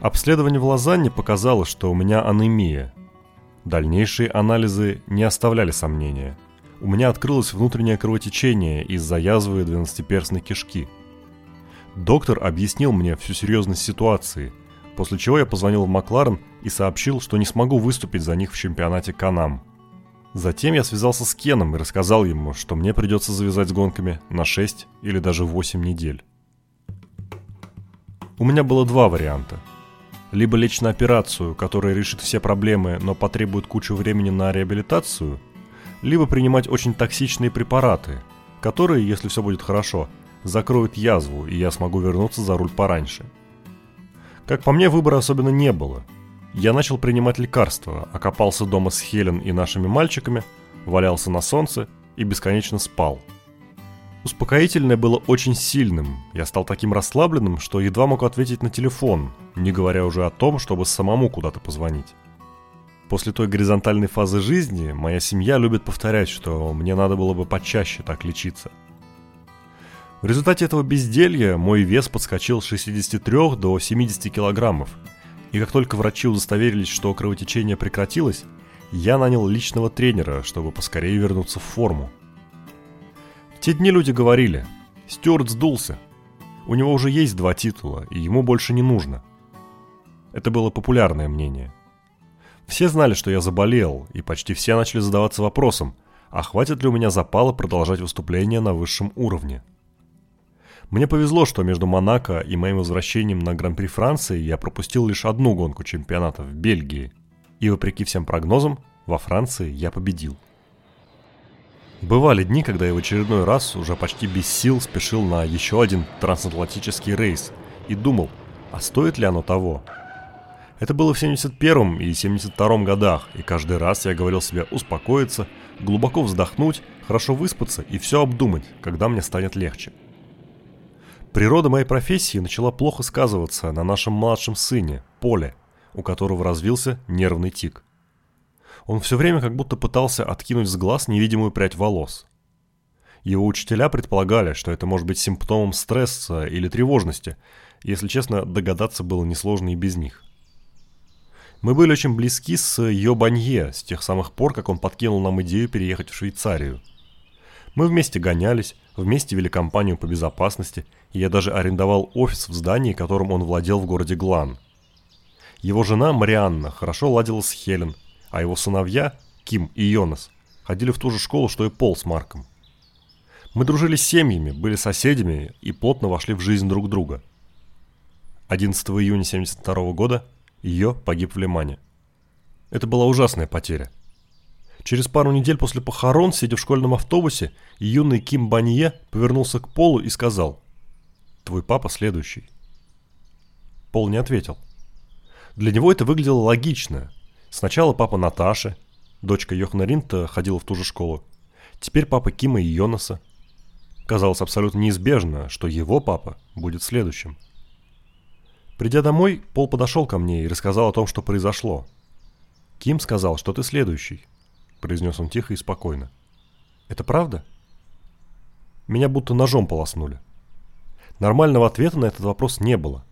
Обследование в Лозанне показало, что у меня анемия. Дальнейшие анализы не оставляли сомнения – у меня открылось внутреннее кровотечение из-за язвы двенадцатиперстной кишки. Доктор объяснил мне всю серьезность ситуации, после чего я позвонил в Макларен и сообщил, что не смогу выступить за них в чемпионате Канам. Затем я связался с Кеном и рассказал ему, что мне придется завязать с гонками на 6 или даже 8 недель. У меня было два варианта. Либо лечь на операцию, которая решит все проблемы, но потребует кучу времени на реабилитацию – либо принимать очень токсичные препараты, которые, если все будет хорошо, закроют язву, и я смогу вернуться за руль пораньше. Как по мне, выбора особенно не было. Я начал принимать лекарства, окопался дома с Хелен и нашими мальчиками, валялся на солнце и бесконечно спал. Успокоительное было очень сильным. Я стал таким расслабленным, что едва мог ответить на телефон, не говоря уже о том, чтобы самому куда-то позвонить. После той горизонтальной фазы жизни моя семья любит повторять, что мне надо было бы почаще так лечиться. В результате этого безделья мой вес подскочил с 63 до 70 килограммов, и как только врачи удостоверились, что кровотечение прекратилось, я нанял личного тренера, чтобы поскорее вернуться в форму. В те дни люди говорили, Стюарт сдулся, у него уже есть два титула, и ему больше не нужно. Это было популярное мнение. Все знали, что я заболел, и почти все начали задаваться вопросом, а хватит ли у меня запала продолжать выступление на высшем уровне. Мне повезло, что между Монако и моим возвращением на Гран-при Франции я пропустил лишь одну гонку чемпионата в Бельгии, и вопреки всем прогнозам, во Франции я победил. Бывали дни, когда я в очередной раз уже почти без сил спешил на еще один трансатлантический рейс и думал, а стоит ли оно того – это было в 71 и 72 годах, и каждый раз я говорил себе успокоиться, глубоко вздохнуть, хорошо выспаться и все обдумать, когда мне станет легче. Природа моей профессии начала плохо сказываться на нашем младшем сыне, Поле, у которого развился нервный тик. Он все время как будто пытался откинуть с глаз невидимую прядь волос. Его учителя предполагали, что это может быть симптомом стресса или тревожности, если честно, догадаться было несложно и без них. Мы были очень близки с Йо Банье с тех самых пор, как он подкинул нам идею переехать в Швейцарию. Мы вместе гонялись, вместе вели компанию по безопасности, и я даже арендовал офис в здании, которым он владел в городе Глан. Его жена Марианна хорошо ладила с Хелен, а его сыновья, Ким и Йонас, ходили в ту же школу, что и Пол с Марком. Мы дружили с семьями, были соседями и плотно вошли в жизнь друг друга. 11 июня 1972 года ее погиб в Лимане. Это была ужасная потеря. Через пару недель после похорон, сидя в школьном автобусе, юный Ким Банье повернулся к Полу и сказал «Твой папа следующий». Пол не ответил. Для него это выглядело логично. Сначала папа Наташи, дочка Йохана Ринта, ходила в ту же школу. Теперь папа Кима и Йонаса. Казалось абсолютно неизбежно, что его папа будет следующим. Придя домой, Пол подошел ко мне и рассказал о том, что произошло. «Ким сказал, что ты следующий», — произнес он тихо и спокойно. «Это правда?» Меня будто ножом полоснули. Нормального ответа на этот вопрос не было.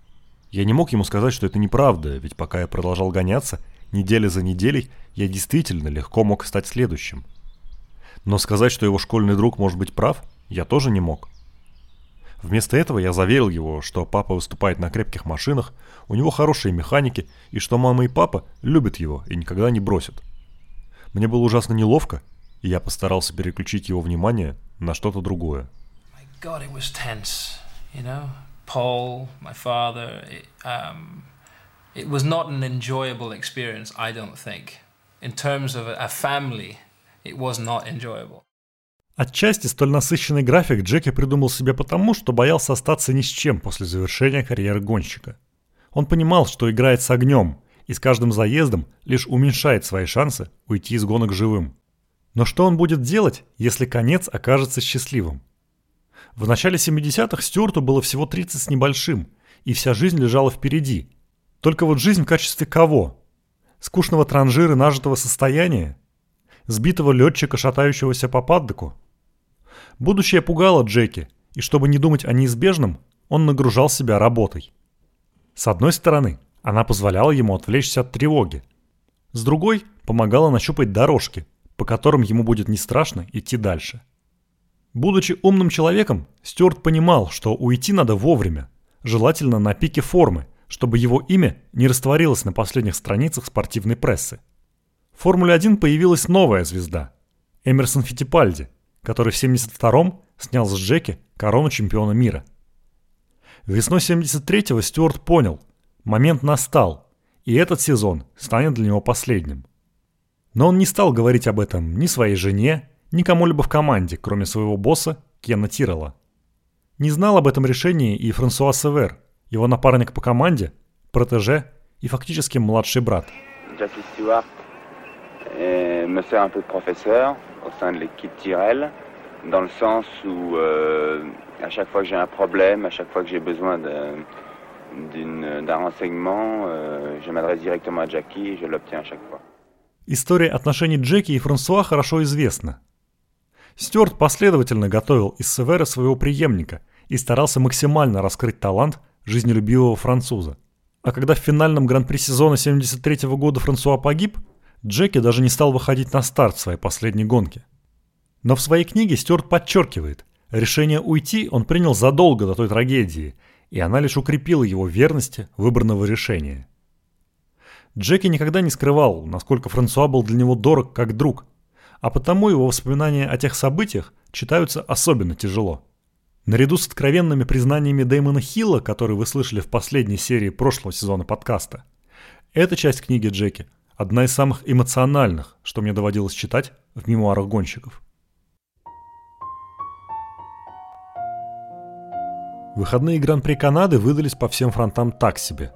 Я не мог ему сказать, что это неправда, ведь пока я продолжал гоняться, неделя за неделей, я действительно легко мог стать следующим. Но сказать, что его школьный друг может быть прав, я тоже не мог. Вместо этого я заверил его, что папа выступает на крепких машинах, у него хорошие механики, и что мама и папа любят его и никогда не бросят. Мне было ужасно неловко, и я постарался переключить его внимание на что-то другое. It was not an enjoyable experience, I don't think. In terms of a family, it was not enjoyable. Отчасти столь насыщенный график Джеки придумал себе потому, что боялся остаться ни с чем после завершения карьеры гонщика. Он понимал, что играет с огнем, и с каждым заездом лишь уменьшает свои шансы уйти из гонок живым. Но что он будет делать, если конец окажется счастливым? В начале 70-х Стюарту было всего 30 с небольшим, и вся жизнь лежала впереди. Только вот жизнь в качестве кого? Скучного транжира нажитого состояния? Сбитого летчика, шатающегося по паддоку? Будущее пугало Джеки, и чтобы не думать о неизбежном, он нагружал себя работой. С одной стороны, она позволяла ему отвлечься от тревоги. С другой, помогала нащупать дорожки, по которым ему будет не страшно идти дальше. Будучи умным человеком, Стюарт понимал, что уйти надо вовремя, желательно на пике формы, чтобы его имя не растворилось на последних страницах спортивной прессы. В Формуле-1 появилась новая звезда – Эмерсон Фиттипальди, который в 72-м снял с Джеки корону чемпиона мира. Весной 73-го Стюарт понял – момент настал, и этот сезон станет для него последним. Но он не стал говорить об этом ни своей жене, ни кому-либо в команде, кроме своего босса Кена Тирола. Не знал об этом решении и Франсуа Север, его напарник по команде, протеже и фактически младший брат. Jackie Stewart me sert un peu professeur au sein de l'équipe Tyrell, dans le sens où euh, à chaque fois que j'ai un problème, à chaque fois que j'ai besoin d'un renseignement, euh, je m'adresse directement à Jackie et je l'obtiens à chaque fois. История отношений Джеки и Франсуа хорошо известна. Стюарт последовательно готовил из Севера своего преемника и старался максимально раскрыть талант жизнелюбивого француза. А когда в финальном гран-при сезона 73 года Франсуа погиб, Джеки даже не стал выходить на старт своей последней гонки. Но в своей книге Стюарт подчеркивает, решение уйти он принял задолго до той трагедии, и она лишь укрепила его верности выбранного решения. Джеки никогда не скрывал, насколько Франсуа был для него дорог как друг, а потому его воспоминания о тех событиях читаются особенно тяжело. Наряду с откровенными признаниями Дэймона Хилла, которые вы слышали в последней серии прошлого сезона подкаста, эта часть книги Джеки одна из самых эмоциональных, что мне доводилось читать в мемуарах гонщиков. Выходные Гран-при Канады выдались по всем фронтам так себе.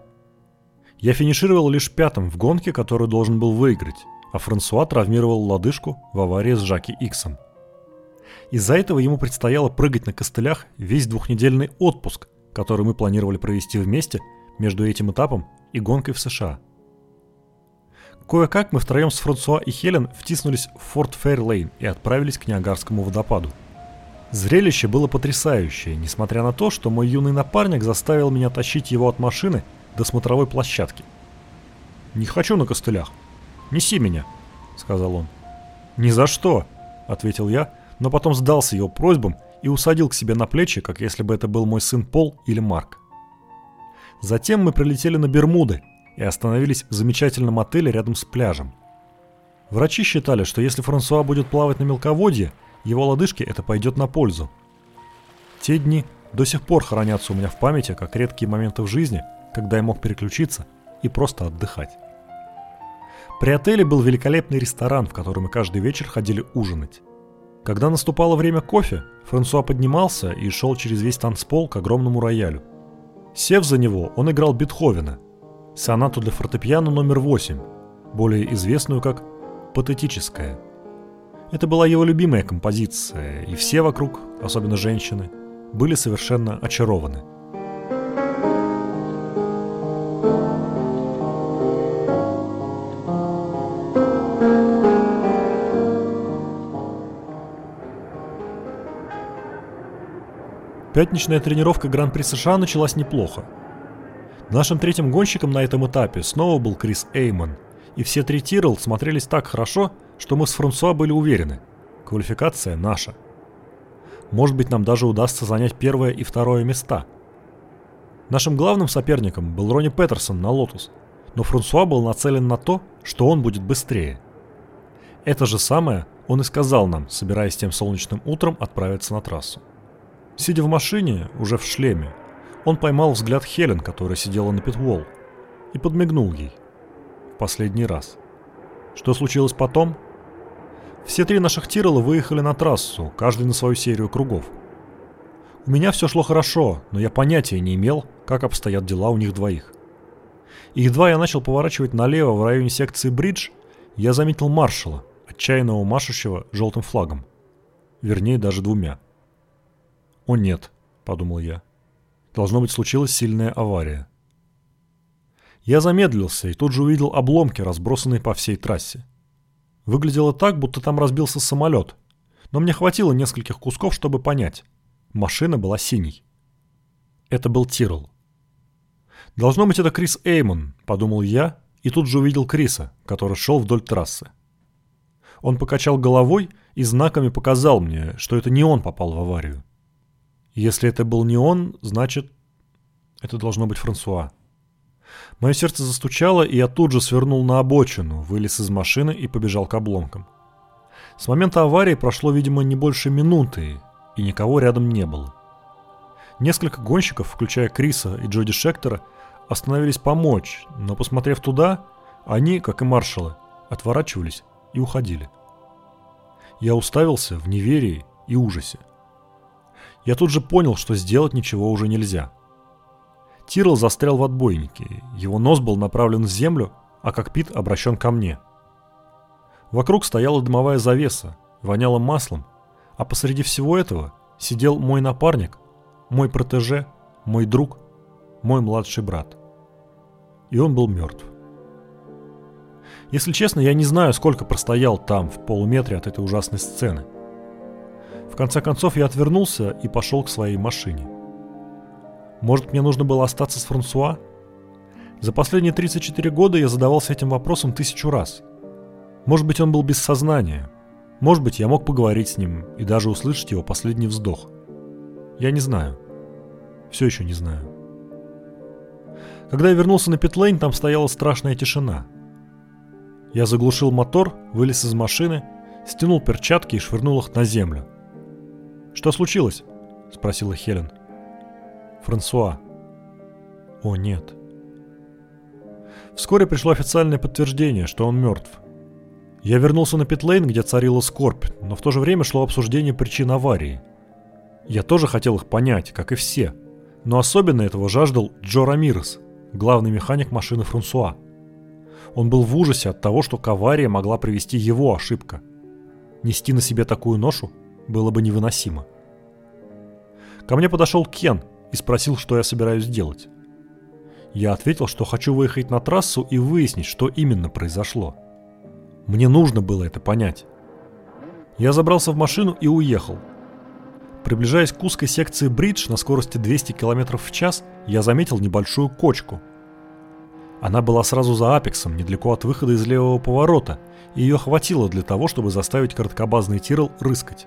Я финишировал лишь пятым в гонке, которую должен был выиграть, а Франсуа травмировал лодыжку в аварии с Жаки Иксом. Из-за этого ему предстояло прыгать на костылях весь двухнедельный отпуск, который мы планировали провести вместе между этим этапом и гонкой в США – Кое-как мы втроем с Франсуа и Хелен втиснулись в Форт Фейрлейн и отправились к Ниагарскому водопаду. Зрелище было потрясающее, несмотря на то, что мой юный напарник заставил меня тащить его от машины до смотровой площадки. «Не хочу на костылях. Неси меня», — сказал он. «Ни за что», — ответил я, но потом сдался его просьбам и усадил к себе на плечи, как если бы это был мой сын Пол или Марк. Затем мы прилетели на Бермуды и остановились в замечательном отеле рядом с пляжем. Врачи считали, что если Франсуа будет плавать на мелководье, его лодыжке это пойдет на пользу. Те дни до сих пор хранятся у меня в памяти как редкие моменты в жизни, когда я мог переключиться и просто отдыхать. При отеле был великолепный ресторан, в который мы каждый вечер ходили ужинать. Когда наступало время кофе, Франсуа поднимался и шел через весь танцпол к огромному роялю. Сев за него, он играл Бетховена – сонату для фортепиано номер 8, более известную как «Патетическая». Это была его любимая композиция, и все вокруг, особенно женщины, были совершенно очарованы. Пятничная тренировка Гран-при США началась неплохо – Нашим третьим гонщиком на этом этапе снова был Крис Эймон, и все три Тиррелл смотрелись так хорошо, что мы с Франсуа были уверены – квалификация наша. Может быть, нам даже удастся занять первое и второе места. Нашим главным соперником был Ронни Петерсон на «Лотус», но Франсуа был нацелен на то, что он будет быстрее. Это же самое он и сказал нам, собираясь тем солнечным утром отправиться на трассу. Сидя в машине, уже в шлеме, он поймал взгляд Хелен, которая сидела на pit wall, и подмигнул ей. В последний раз. Что случилось потом? Все три наших Тирола выехали на трассу, каждый на свою серию кругов. У меня все шло хорошо, но я понятия не имел, как обстоят дела у них двоих. И едва я начал поворачивать налево в районе секции бридж, я заметил маршала, отчаянного машущего желтым флагом. Вернее, даже двумя. «О нет», — подумал я. «Должно быть, случилась сильная авария». Я замедлился и тут же увидел обломки, разбросанные по всей трассе. Выглядело так, будто там разбился самолет. Но мне хватило нескольких кусков, чтобы понять. Машина была синей. Это был Тирл. «Должно быть, это Крис Эймон», — подумал я, и тут же увидел Криса, который шел вдоль трассы. Он покачал головой и знаками показал мне, что это не он попал в аварию. Если это был не он, значит, это должно быть Франсуа. Мое сердце застучало, и я тут же свернул на обочину, вылез из машины и побежал к обломкам. С момента аварии прошло, видимо, не больше минуты, и никого рядом не было. Несколько гонщиков, включая Криса и Джоди Шектора, остановились помочь, но, посмотрев туда, они, как и маршалы, отворачивались и уходили. Я уставился в неверии и ужасе. Я тут же понял, что сделать ничего уже нельзя – Тирл застрял в отбойнике, его нос был направлен в землю, а кокпит обращен ко мне. Вокруг стояла дымовая завеса, воняло маслом, а посреди всего этого сидел мой напарник, мой протеже, мой друг, мой младший брат. И он был мертв. Если честно, я не знаю, сколько простоял там, в полуметре от этой ужасной сцены. Конце концов, я отвернулся и пошел к своей машине. Может, мне нужно было остаться с Франсуа? За последние 34 года я задавался этим вопросом тысячу раз. Может быть, он был без сознания. Может быть, я мог поговорить с ним и даже услышать его последний вздох. Я не знаю. Все еще не знаю. Когда я вернулся на питлейн, там стояла страшная тишина. Я заглушил мотор, вылез из машины, стянул перчатки и швырнул их на землю. «Что случилось?» – спросила Хелен. Франсуа. О, нет. Вскоре пришло официальное подтверждение, что он мертв. Я вернулся на питлейн, где царила скорбь, но в то же время шло обсуждение причин аварии. Я тоже хотел их понять, как и все. Но особенно этого жаждал Джо Рамирес, главный механик машины Франсуа. Он был в ужасе от того, что к аварии могла привести его ошибка. Нести на себе такую ношу было бы невыносимо. Ко мне подошел Кен и спросил, что я собираюсь делать. Я ответил, что хочу выехать на трассу и выяснить, что именно произошло. Мне нужно было это понять. Я забрался в машину и уехал. Приближаясь к узкой секции бридж на скорости 200 км в час, я заметил небольшую кочку. Она была сразу за апексом, недалеко от выхода из левого поворота, и ее хватило для того, чтобы заставить короткобазный Тирл рыскать.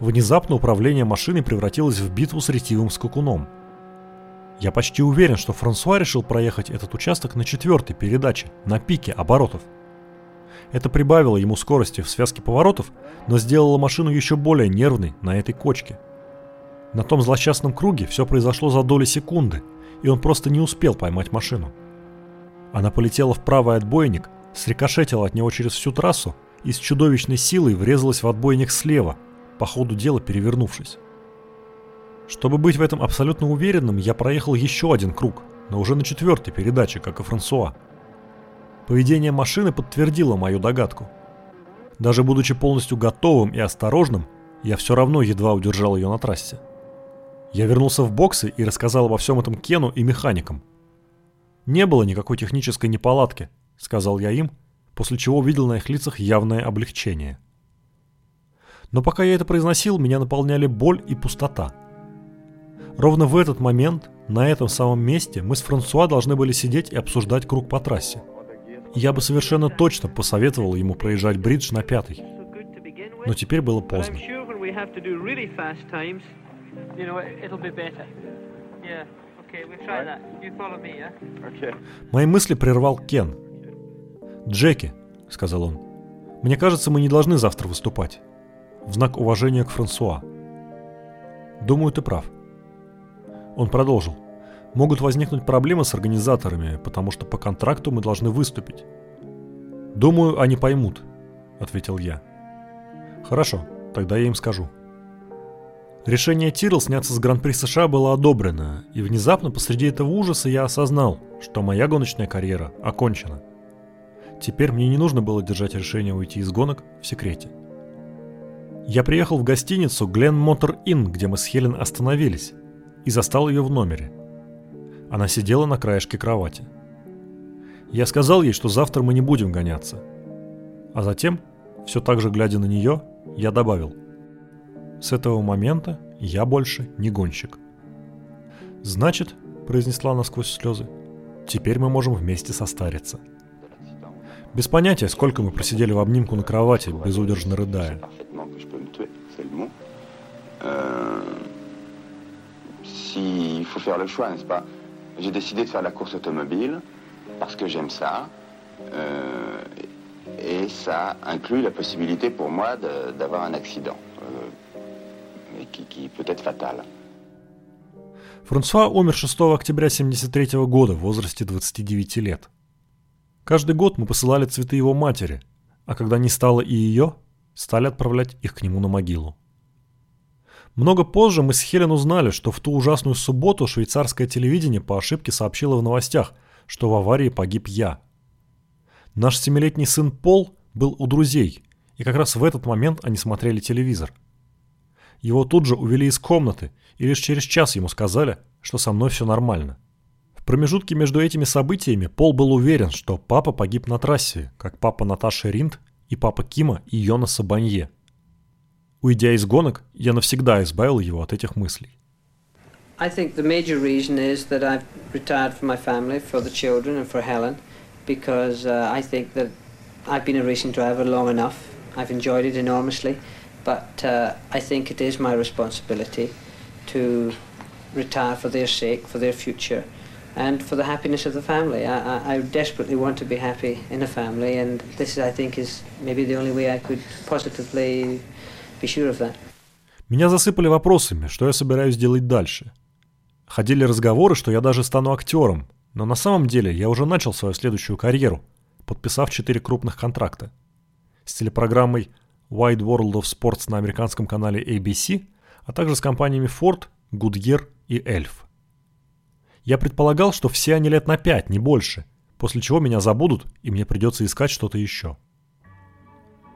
Внезапно управление машиной превратилось в битву с ретивым скакуном. Я почти уверен, что Франсуа решил проехать этот участок на четвертой передаче, на пике оборотов. Это прибавило ему скорости в связке поворотов, но сделало машину еще более нервной на этой кочке. На том злосчастном круге все произошло за доли секунды, и он просто не успел поймать машину. Она полетела в правый отбойник, срикошетила от него через всю трассу и с чудовищной силой врезалась в отбойник слева – по ходу дела перевернувшись. Чтобы быть в этом абсолютно уверенным, я проехал еще один круг, но уже на четвертой передаче, как и Франсуа. Поведение машины подтвердило мою догадку. Даже будучи полностью готовым и осторожным, я все равно едва удержал ее на трассе. Я вернулся в боксы и рассказал обо всем этом Кену и механикам. «Не было никакой технической неполадки», — сказал я им, после чего увидел на их лицах явное облегчение — но пока я это произносил, меня наполняли боль и пустота. Ровно в этот момент, на этом самом месте, мы с Франсуа должны были сидеть и обсуждать круг по трассе. Я бы совершенно точно посоветовал ему проезжать бридж на пятый. Но теперь было поздно. Мои мысли прервал Кен. «Джеки», — сказал он, — «мне кажется, мы не должны завтра выступать. В знак уважения к Франсуа». «Думаю, ты прав». Он продолжил. «Могут возникнуть проблемы с организаторами, потому что по контракту мы должны выступить». «Думаю, они поймут», — ответил я. «Хорошо, тогда я им скажу». Решение Тирл сняться с Гран-при США было одобрено, и внезапно посреди этого ужаса я осознал, что моя гоночная карьера окончена. Теперь мне не нужно было держать решение уйти из гонок в секрете. Я приехал в гостиницу Glen Motor Inn, где мы с Хелен остановились, и застал ее в номере. Она сидела на краешке кровати. Я сказал ей, что завтра мы не будем гоняться. А затем, все так же глядя на нее, я добавил. С этого момента я больше не гонщик. «Значит», — произнесла она сквозь слезы, — «теперь мы можем вместе состариться». Без понятия, сколько мы просидели в обнимку на кровати, безудержно рыдая. Euh, S'il faut faire le choix, n'est-ce pas J'ai décidé de faire la course automobile parce que j'aime ça. euh, et ça inclut la possibilité pour moi d'avoir un accident. euh, qui, qui peut être fatal. Франсуа умер 6 октября 1973 года в возрасте 29 лет. Каждый год мы посылали цветы его матери, а когда не стало и ее, стали отправлять их к нему на могилу. Много позже мы с Хелен узнали, что в ту ужасную субботу швейцарское телевидение по ошибке сообщило в новостях, что в аварии погиб я. Наш семилетний сын Пол был у друзей, и как раз в этот момент они смотрели телевизор. Его тут же увели из комнаты, и лишь через час ему сказали, что со мной все нормально. В промежутке между этими событиями Пол был уверен, что папа погиб на трассе, как папа Наташи Ринд и папа Кима и Йонаса Банье. Уйдя из гонок, я навсегда избавил его от этих мыслей. I think the major reason is that I've retired from my family, for the children, and for Helen, because uh, I think that I've been a racing driver long enough. I've enjoyed it enormously, but uh, I think it is my responsibility to retire for their sake, for their future, and for the happiness of the family. I, I, I desperately want to be happy in a family, and this, I think, is maybe the only way I could positively Меня засыпали вопросами, что я собираюсь делать дальше. Ходили разговоры, что я даже стану актером, но на самом деле я уже начал свою следующую карьеру, подписав четыре крупных контракта. С телепрограммой Wide World of Sports на американском канале ABC, а также с компаниями Ford, Goodyear и Elf. Я предполагал, что все они лет на пять, не больше, после чего меня забудут и мне придется искать что-то еще.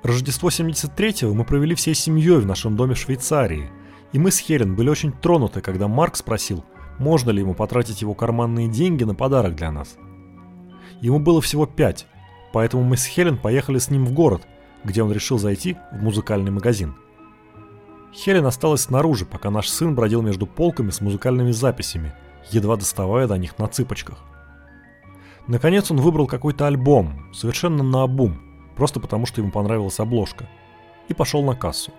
Рождество 73-го мы провели всей семьей в нашем доме в Швейцарии, и мы с Хелен были очень тронуты, когда Марк спросил, можно ли ему потратить его карманные деньги на подарок для нас. Ему было всего пять, поэтому мы с Хелен поехали с ним в город, где он решил зайти в музыкальный магазин. Хелен осталась снаружи, пока наш сын бродил между полками с музыкальными записями, едва доставая до них на цыпочках. Наконец он выбрал какой-то альбом, совершенно наобум, просто потому что ему понравилась обложка, и пошел на кассу.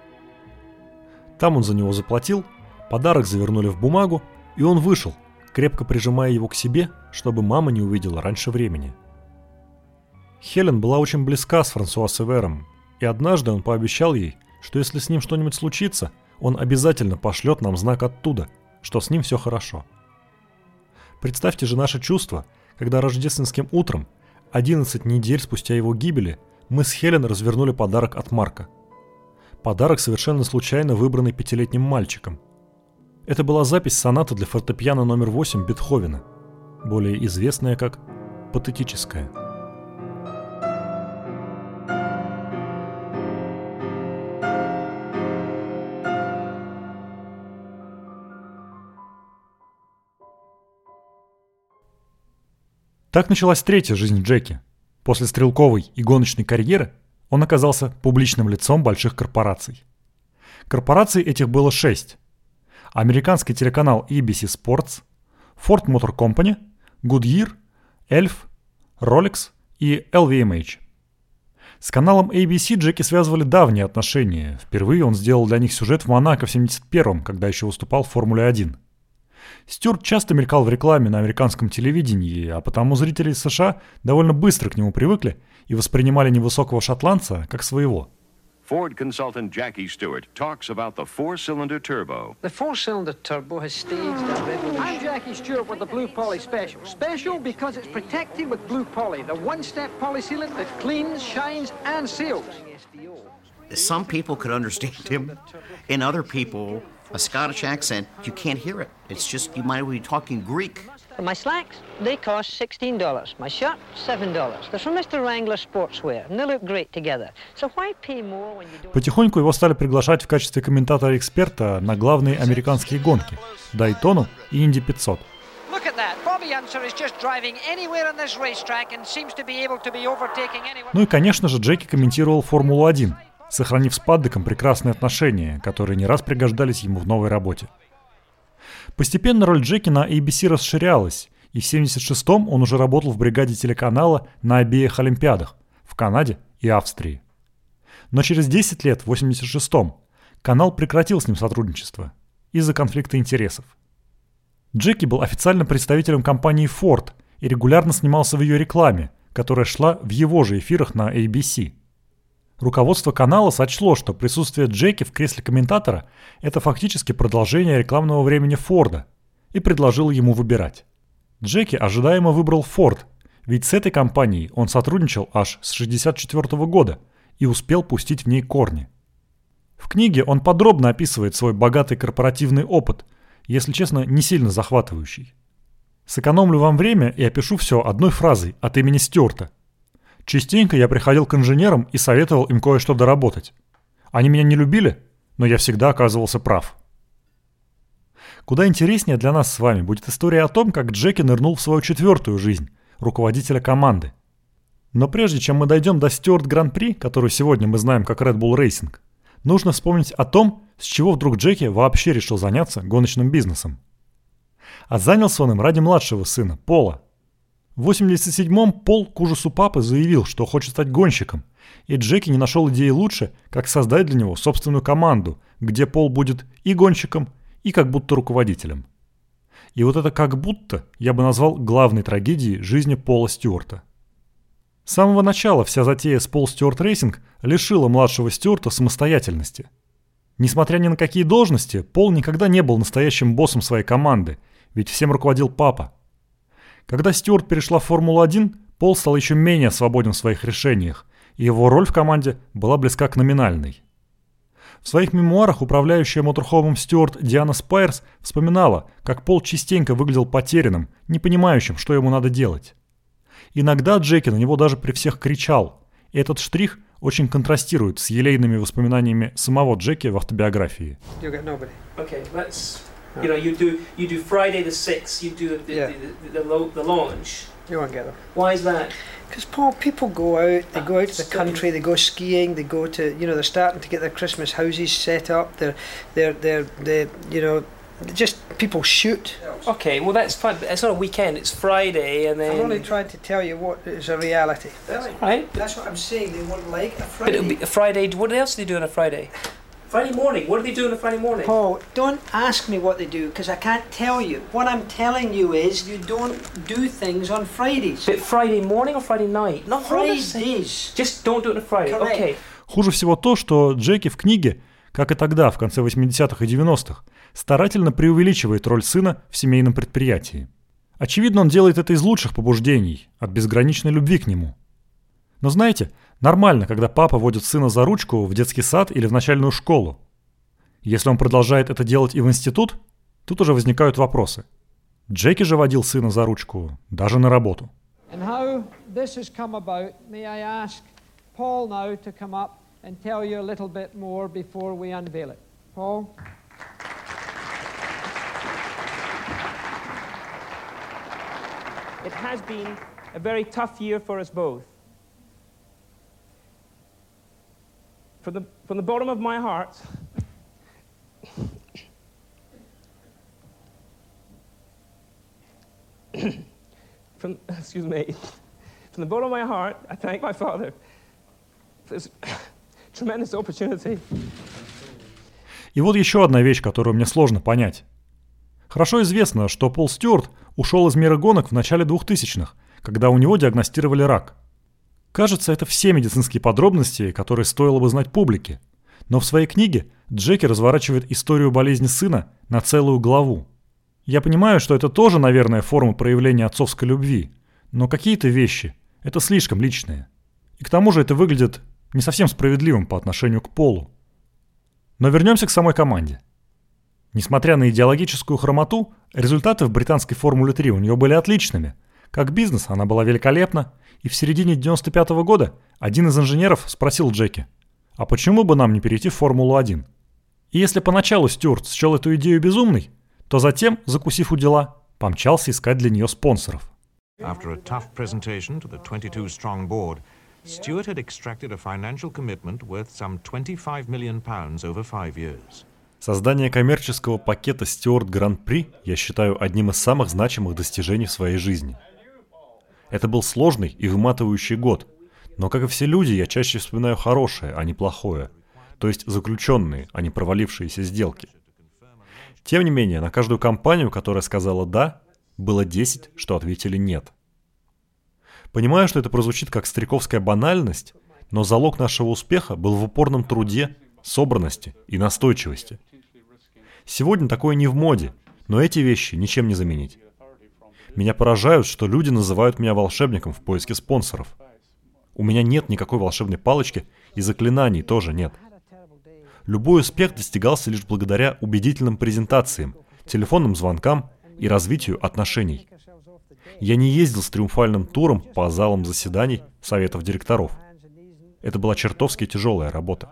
Там он за него заплатил, подарок завернули в бумагу, и он вышел, крепко прижимая его к себе, чтобы мама не увидела раньше времени. Хелен была очень близка с Франсуа Севером, и однажды он пообещал ей, что если с ним что-нибудь случится, он обязательно пошлет нам знак оттуда, что с ним все хорошо. Представьте же наше чувство, когда рождественским утром, 11 недель спустя его гибели, мы с Хелен развернули подарок от Марка. Подарок совершенно случайно выбранный пятилетним мальчиком. Это была запись сонаты для фортепиано номер 8 Бетховена, более известная как «Патетическая». Так началась третья жизнь Джеки. После стрелковой и гоночной карьеры он оказался публичным лицом больших корпораций. Корпораций этих было шесть. Американский телеканал ABC Sports, Ford Motor Company, Goodyear, Elf, Rolex и LVMH. С каналом ABC Джеки связывали давние отношения. Впервые он сделал для них сюжет в Монако в 71-м, когда еще выступал в Формуле-1. Стюарт часто мелькал в рекламе на американском телевидении, а потому зрители из США довольно быстро к нему привыкли и воспринимали невысокого шотландца как своего – Ford consultant Jackie Stewart talks about the four-cylinder turbo. The four-cylinder turbo has staged a revolution. I'm Jackie Stewart with the Blue Poly Special. Special because it's protected with Blue Poly, the one-step poly sealant that cleans, shines, and seals. Some people could understand him, and other people, a Scottish accent, you can't hear it. It's just, you might be talking Greek. My slacks, they cost $16. My shirt, $7. They're from Mr. Wrangler Sportswear, and they look great together. So why pay more when you don't... Потихоньку его стали приглашать в качестве комментатора-эксперта на главные американские гонки – Дайтону и Инди 500. Look at that. Bobby Unser is just driving anywhere on this racetrack and seems to be able to be overtaking anyone. Ну и, конечно же, Джеки комментировал Формулу-1, сохранив с Паддеком прекрасные отношения, которые не раз пригождались ему в новой работе. Постепенно роль Джеки на ABC расширялась, и в 1976-м он уже работал в бригаде телеканала на обеих Олимпиадах в Канаде и Австрии. Но через 10 лет, в 1986-м, канал прекратил с ним сотрудничество из-за конфликта интересов. Джеки был официальным представителем компании Ford и регулярно снимался в ее рекламе, которая шла в его же эфирах на ABC – Руководство канала сочло, что присутствие Джеки в кресле комментатора – это фактически продолжение рекламного времени Форда, и предложил ему выбирать. Джеки ожидаемо выбрал Форд, ведь с этой компанией он сотрудничал аж с 1964 года и успел пустить в ней корни. В книге он подробно описывает свой богатый корпоративный опыт, если честно, не сильно захватывающий. Сэкономлю вам время и опишу все одной фразой от имени Стюарта – Частенько я приходил к инженерам и советовал им кое-что доработать. Они меня не любили, но я всегда оказывался прав. Куда интереснее для нас с вами будет история о том, как Джеки нырнул в свою четвертую жизнь, руководителя команды. Но прежде чем мы дойдем до Стюарт Гран-при, которую сегодня мы знаем как Red Bull Racing, нужно вспомнить о том, с чего вдруг Джеки вообще решил заняться гоночным бизнесом. А занялся он им ради младшего сына, Пола, в 87-м Пол к ужасу папы заявил, что хочет стать гонщиком, и Джеки не нашел идеи лучше, как создать для него собственную команду, где Пол будет и гонщиком, и как будто руководителем. И вот это «как будто» я бы назвал главной трагедией жизни Пола Стюарта. С самого начала вся затея с Пол Стюарт Рейсинг лишила младшего Стюарта самостоятельности. Несмотря ни на какие должности, Пол никогда не был настоящим боссом своей команды, ведь всем руководил папа. Когда Стюарт перешла в Формулу-1, Пол стал еще менее свободен в своих решениях, и его роль в команде была близка к номинальной. В своих мемуарах управляющая моторхомом Стюарт Диана Спайерс вспоминала, как Пол частенько выглядел потерянным, не понимающим, что ему надо делать. Иногда Джеки на него даже при всех кричал, и этот штрих очень контрастирует с елейными воспоминаниями самого Джеки в автобиографии. Okay, let's You know, you do you do Friday the sixth. You do the yeah. the, the, the, the launch. You won't get them. Why is that? Because Paul, people go out. They go out to the country. They go skiing. They go to you know they're starting to get their Christmas houses set up. They're they're they're they you know just people shoot. Okay, well that's fine. But it's not a weekend. It's Friday, and then. I'm only trying to tell you what is a reality. That's right. That's what I'm saying. They wouldn't like a Friday. But it'll be a Friday. What else do they do on a Friday? Friday morning. What do they do on a Friday morning? Paul, don't ask me what they do because I can't tell you. What I'm telling you is you don't do things on Fridays. But Friday morning or Friday night? Not Fridays. Just don't do it on Friday. Correct. Okay. Хуже всего то, что Джеки в книге, как и тогда, в конце 80-х и 90-х, старательно преувеличивает роль сына в семейном предприятии. Очевидно, он делает это из лучших побуждений, от безграничной любви к нему. Но знаете, Нормально, когда папа водит сына за ручку в детский сад или в начальную школу. Если он продолжает это делать и в институт, тут уже возникают вопросы. Джеки же водил сына за ручку даже на работу. It has been a very tough year for us both. From the, from the bottom of my heart, from, excuse me, from the bottom of my heart, I thank my Father It's tremendous opportunity. И вот еще одна вещь, которую мне сложно понять. Хорошо известно, что Пол Стюарт ушел из мира гонок в начале 2000-х, когда у него диагностировали рак. Кажется, это все медицинские подробности, которые стоило бы знать публике. Но в своей книге Джеки разворачивает историю болезни сына на целую главу. Я понимаю, что это тоже, наверное, форма проявления отцовской любви, но какие-то вещи – это слишком личные. И к тому же это выглядит не совсем справедливым по отношению к Полу. Но вернемся к самой команде. Несмотря на идеологическую хромоту, результаты в британской Формуле 3 у нее были отличными. Как бизнес она была великолепна, и в середине 95 -го года один из инженеров спросил Джеки, а почему бы нам не перейти в Формулу-1? И если поначалу Стюарт счел эту идею безумной, то затем, закусив у дела, помчался искать для нее спонсоров. After a tough presentation to the 22-strong board, Stewart had extracted a financial commitment worth some 25 million pounds over five years. Создание коммерческого пакета Стюарт Гран-при я считаю одним из самых значимых достижений в своей жизни. Это был сложный и выматывающий год, но, как и все люди, я чаще вспоминаю хорошее, а не плохое, то есть заключенные, а не провалившиеся сделки. Тем не менее, на каждую компанию, которая сказала «да», было 10, что ответили «нет». Понимаю, что это прозвучит как стариковская банальность, но залог нашего успеха был в упорном труде, собранности и настойчивости. Сегодня такое не в моде, но эти вещи ничем не заменить. Меня поражают, что люди называют меня волшебником в поиске спонсоров. У меня нет никакой волшебной палочки, и заклинаний тоже нет. Любой успех достигался лишь благодаря убедительным презентациям, телефонным звонкам и развитию отношений. Я не ездил с триумфальным туром по залам заседаний советов директоров. Это была чертовски тяжелая работа.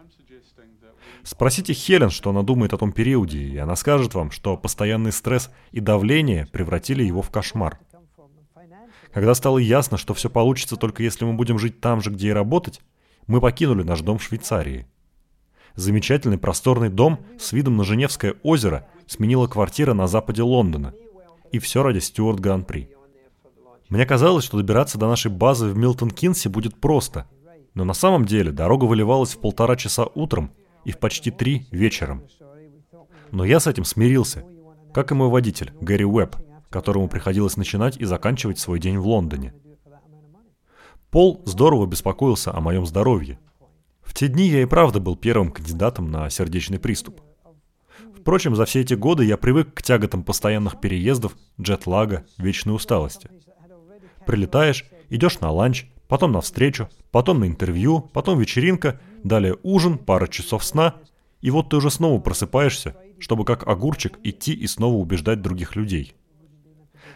Спросите Хелен, что она думает о том периоде, и она скажет вам, что постоянный стресс и давление превратили его в кошмар. Когда стало ясно, что все получится только если мы будем жить там же, где и работать, мы покинули наш дом в Швейцарии. Замечательный просторный дом с видом на Женевское озеро сменила квартира на западе Лондона. И все ради Стюарт Гран-при. Мне казалось, что добираться до нашей базы в Милтон-Кинсе будет просто. Но на самом деле дорога выливалась в полтора часа утром и в почти три вечером. Но я с этим смирился, как и мой водитель, Гэри Уэбб, которому приходилось начинать и заканчивать свой день в Лондоне. Пол здорово беспокоился о моем здоровье. В те дни я и правда был первым кандидатом на сердечный приступ. Впрочем, за все эти годы я привык к тяготам постоянных переездов, джетлага, вечной усталости. Прилетаешь, идешь на ланч, потом на встречу, потом на интервью, потом вечеринка, далее ужин, пара часов сна, и вот ты уже снова просыпаешься, чтобы как огурчик идти и снова убеждать других людей.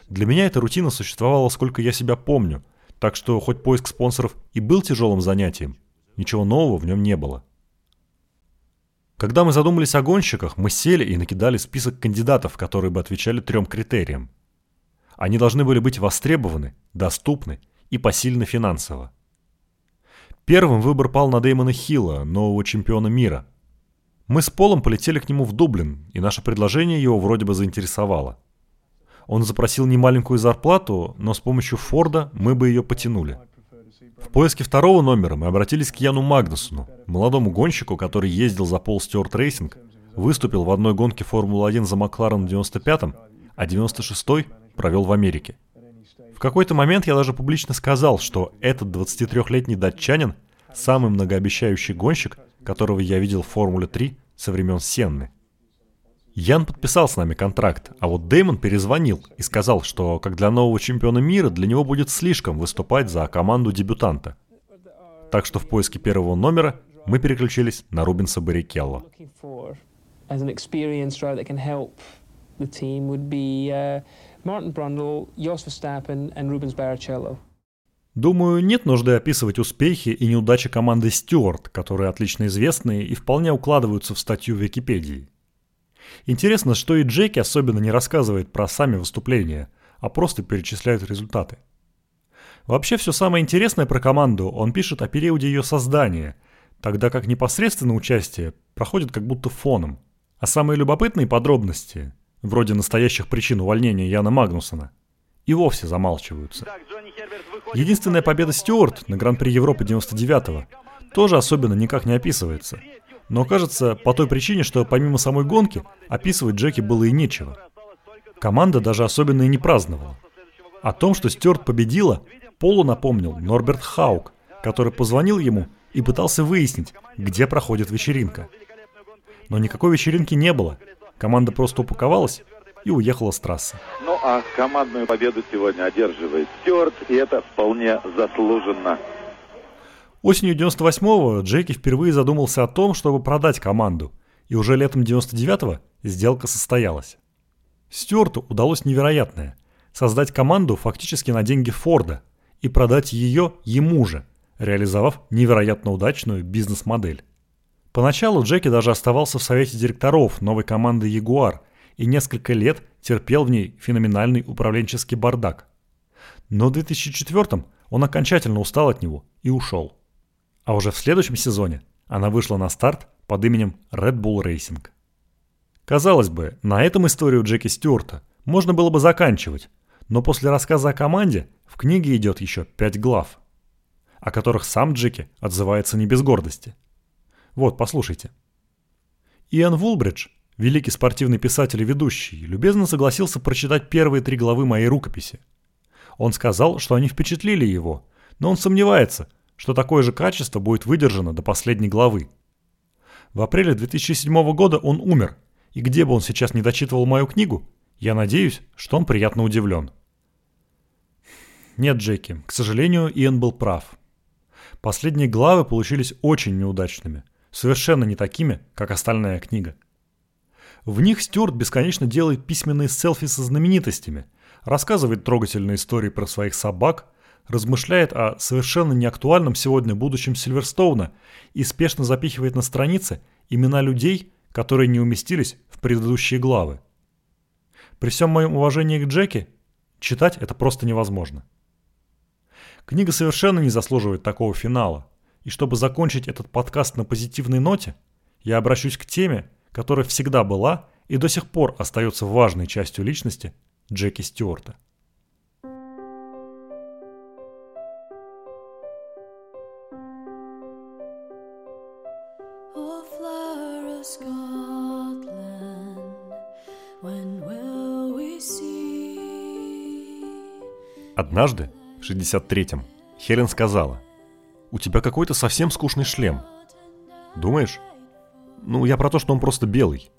Для меня эта рутина существовала сколько я себя помню, так что хоть поиск спонсоров и был тяжелым занятием, ничего нового в нем не было. Когда мы задумались о гонщиках, мы сели и накидали список кандидатов, которые бы отвечали трем критериям. Они должны были быть востребованы, доступны и посильны финансово. Первым выбор пал на Дэймона Хилла, нового чемпиона мира. Мы с Полом полетели к нему в Дублин, и наше предложение его вроде бы заинтересовало. Он запросил немаленькую зарплату, но с помощью Форда мы бы ее потянули. В поиске второго номера мы обратились к Яну Магнусону, молодому гонщику, который ездил за Пол Стюарт Рейсинг, выступил в одной гонке Формулы-1 за Макларен в 95-м, а 96-й провел в Америке. В какой-то момент я даже публично сказал, что этот 23-летний датчанин – самый многообещающий гонщик, которого я видел в Формуле 3 со времен Сенны. Ян подписал с нами контракт, а вот Дэймон перезвонил и сказал, что как для нового чемпиона мира для него будет слишком выступать за команду дебютанта. Так что в поиске первого номера мы переключились на Рубинса Баррикелло. Мартин Брундл, Йос Верстаппен и Рубенс Барричелло. Думаю, нет нужды описывать успехи и неудачи команды Стюарт, которые отлично известны и вполне укладываются в статью в Википедии. Интересно, что и Джеки особенно не рассказывает про сами выступления, а просто перечисляет результаты. Вообще все самое интересное про команду он пишет о периоде ее создания, тогда как непосредственно участие проходит как будто фоном. А самые любопытные подробности вроде настоящих причин увольнения Яна Магнусона, и вовсе замалчиваются. Единственная победа Стюарт на Гран-при Европы 99-го тоже особенно никак не описывается. Но кажется, по той причине, что помимо самой гонки, описывать Джеки было и нечего. Команда даже особенно и не праздновала. О том, что Стюарт победила, Полу напомнил Норберт Хаук, который позвонил ему и пытался выяснить, где проходит вечеринка. Но никакой вечеринки не было. Команда просто упаковалась и уехала с трассы. Ну а командную победу сегодня одерживает Стюарт, и это вполне заслуженно. Осенью 98-го Джеки впервые задумался о том, чтобы продать команду, и уже летом 99-го сделка состоялась. Стюарту удалось невероятное – создать команду фактически на деньги Форда и продать ее ему же, реализовав невероятно удачную бизнес-модель. Поначалу Джеки даже оставался в совете директоров новой команды Ягуар и несколько лет терпел в ней феноменальный управленческий бардак. Но в 2004 он окончательно устал от него и ушел. А уже в следующем сезоне она вышла на старт под именем Red Bull Racing. Казалось бы, на этом историю Джеки Стюарта можно было бы заканчивать, но после рассказа о команде в книге идет еще пять глав, о которых сам Джеки отзывается не без гордости. Вот, послушайте. Иэн Вулбридж, великий спортивный писатель и ведущий, любезно согласился прочитать первые три главы моей рукописи. Он сказал, что они впечатлили его, но он сомневается, что такое же качество будет выдержано до последней главы. В апреле 2007 года он умер, и где бы он сейчас не дочитывал мою книгу, я надеюсь, что он приятно удивлен. Нет, Джеки, к сожалению, Иэн был прав. Последние главы получились очень неудачными, совершенно не такими, как остальная книга. В них Стюарт бесконечно делает письменные селфи со знаменитостями, рассказывает трогательные истории про своих собак, размышляет о совершенно неактуальном сегодня будущем Сильверстоуна и спешно запихивает на страницы имена людей, которые не уместились в предыдущие главы. При всем моем уважении к Джеки, читать это просто невозможно. Книга совершенно не заслуживает такого финала. И чтобы закончить этот подкаст на позитивной ноте, я обращусь к теме, которая всегда была и до сих пор остается важной частью личности Джеки Стюарта. Однажды в 63-м, Хелен сказала, «У тебя какой-то совсем скучный шлем». «Думаешь?» «Ну, я про то, что он просто белый».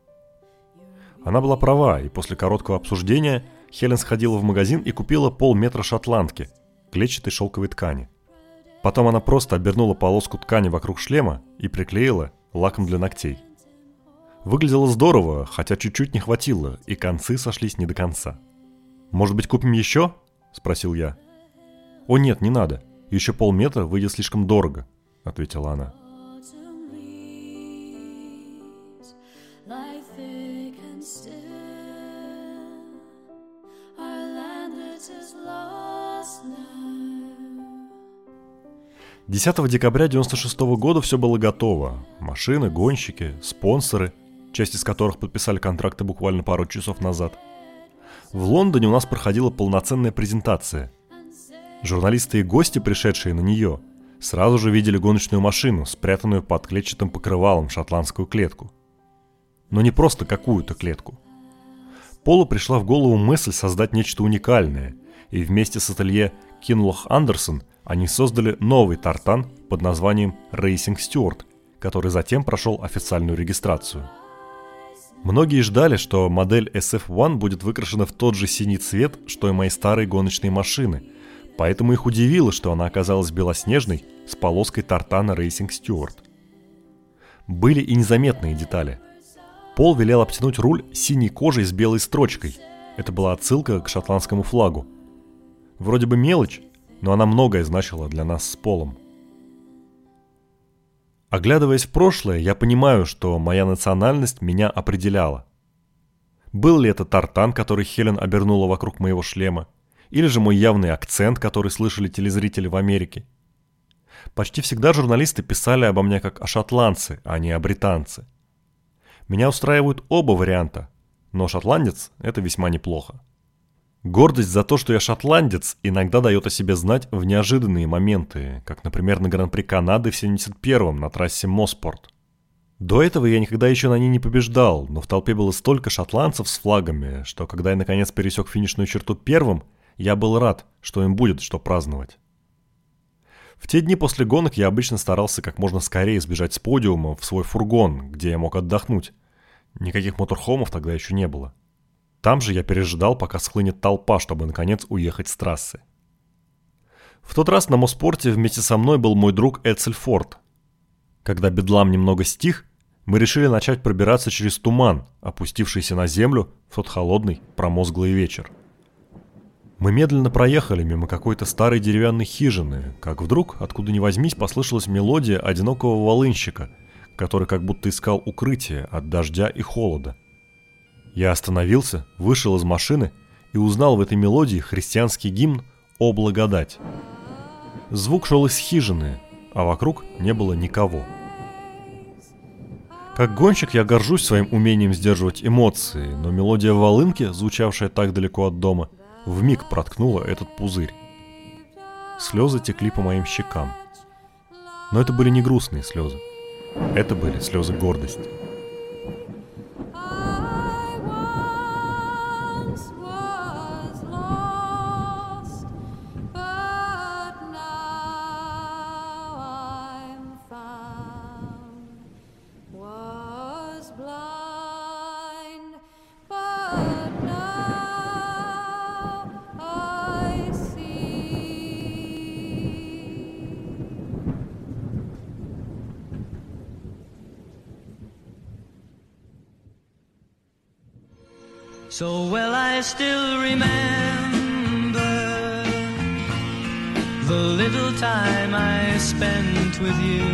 Она была права, и после короткого обсуждения Хелен сходила в магазин и купила полметра шотландки, клетчатой шелковой ткани. Потом она просто обернула полоску ткани вокруг шлема и приклеила лаком для ногтей. Выглядело здорово, хотя чуть-чуть не хватило, и концы сошлись не до конца. «Может быть, купим еще?» – спросил я. «О нет, не надо. Еще полметра выйдет слишком дорого», — ответила она. Десятого декабря 96 года все было готово. Машины, гонщики, спонсоры, часть из которых подписали контракты буквально пару часов назад. В Лондоне у нас проходила полноценная презентация – Журналисты и гости, пришедшие на нее, сразу же видели гоночную машину, спрятанную под клетчатым покрывалом шотландскую клетку. Но не просто какую-то клетку. Полу пришла в голову мысль создать нечто уникальное, и вместе с ателье Кинлох Андерсон они создали новый тартан под названием Racing Stewart, который затем прошел официальную регистрацию. Многие ждали, что модель SF-1 будет выкрашена в тот же синий цвет, что и мои старые гоночные машины – Поэтому их удивило, что она оказалась белоснежной с полоской тартана Racing Stewart. Были и незаметные детали. Пол велел обтянуть руль синей кожей с белой строчкой. Это была отсылка к шотландскому флагу. Вроде бы мелочь, но она многое значила для нас с Полом. Оглядываясь в прошлое, я понимаю, что моя национальность меня определяла. Был ли это тартан, который Хелен обернула вокруг моего шлема? Или же мой явный акцент, который слышали телезрители в Америке. Почти всегда журналисты писали обо мне как о шотландце, а не о британце. Меня устраивают оба варианта, но шотландец – это весьма неплохо. Гордость за то, что я шотландец, иногда дает о себе знать в неожиданные моменты, как, например, на Гран-при Канады в 71-м на трассе Моспорт. До этого я никогда еще на ней не побеждал, но в толпе было столько шотландцев с флагами, что когда я наконец пересек финишную черту первым, я был рад, что им будет что праздновать. В те дни после гонок я обычно старался как можно скорее сбежать с подиума в свой фургон, где я мог отдохнуть. Никаких моторхомов тогда еще не было. Там же я пережидал, пока схлынет толпа, чтобы наконец уехать с трассы. В тот раз на Моспорте вместе со мной был мой друг Эцель Форд. Когда бедлам немного стих, мы решили начать пробираться через туман, опустившийся на землю в тот холодный, промозглый вечер. Мы медленно проехали мимо какой-то старой деревянной хижины, как вдруг, откуда ни возьмись, послышалась мелодия одинокого волынщика, который как будто искал укрытие от дождя и холода. Я остановился, вышел из машины и узнал в этой мелодии христианский гимн «О благодать». Звук шел из хижины, а вокруг не было никого. Как гонщик я горжусь своим умением сдерживать эмоции, но мелодия волынки, звучавшая так далеко от дома, в миг проткнула этот пузырь. Слезы текли по моим щекам. Но это были не грустные слезы. Это были слезы гордости. So well I still remember the little time I spent with you.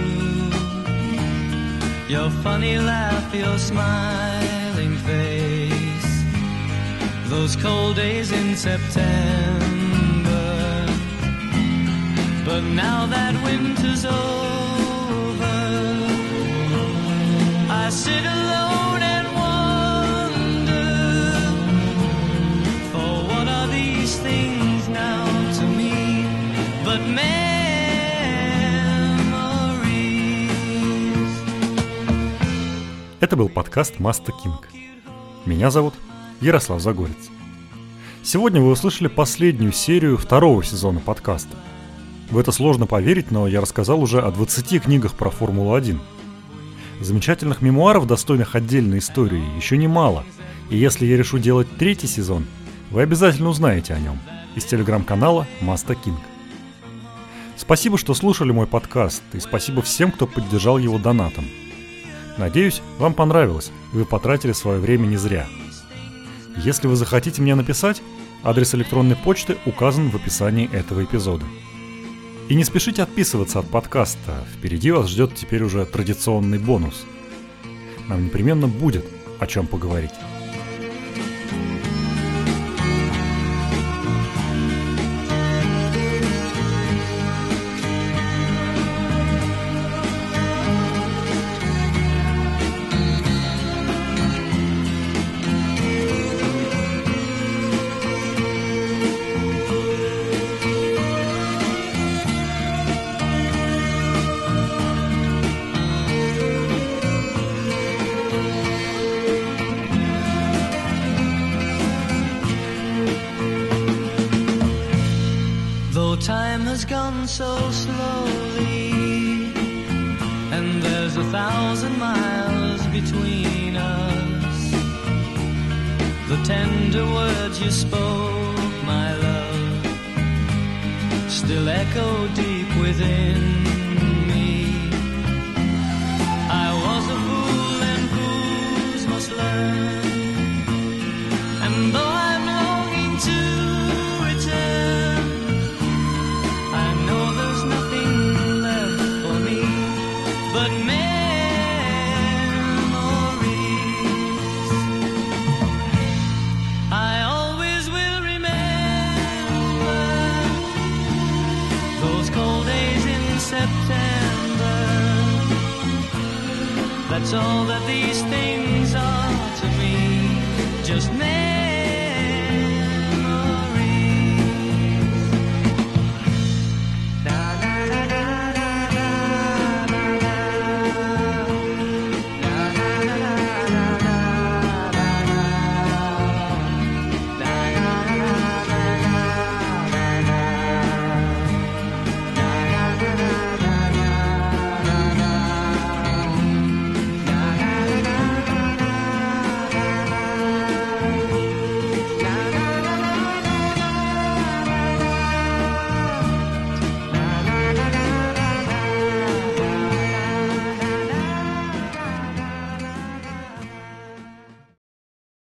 Your funny laugh, your smiling face, those cold days in September. But now that winter's over, I sit alone Это был подкаст Маста Кинг. Меня зовут Ярослав Загорец. Сегодня вы услышали последнюю серию второго сезона подкаста. В это сложно поверить, но я рассказал уже о 20 книгах про Формулу-1. Замечательных мемуаров, достойных отдельной истории, еще немало. И если я решу делать третий сезон, вы обязательно узнаете о нем из телеграм-канала Маста Кинг. Спасибо, что слушали мой подкаст, и спасибо всем, кто поддержал его донатом. Надеюсь, вам понравилось, и вы потратили свое время не зря. Если вы захотите мне написать, адрес электронной почты указан в описании этого эпизода. И не спешите отписываться от подкаста, впереди вас ждет теперь уже традиционный бонус. Нам непременно будет о чем поговорить.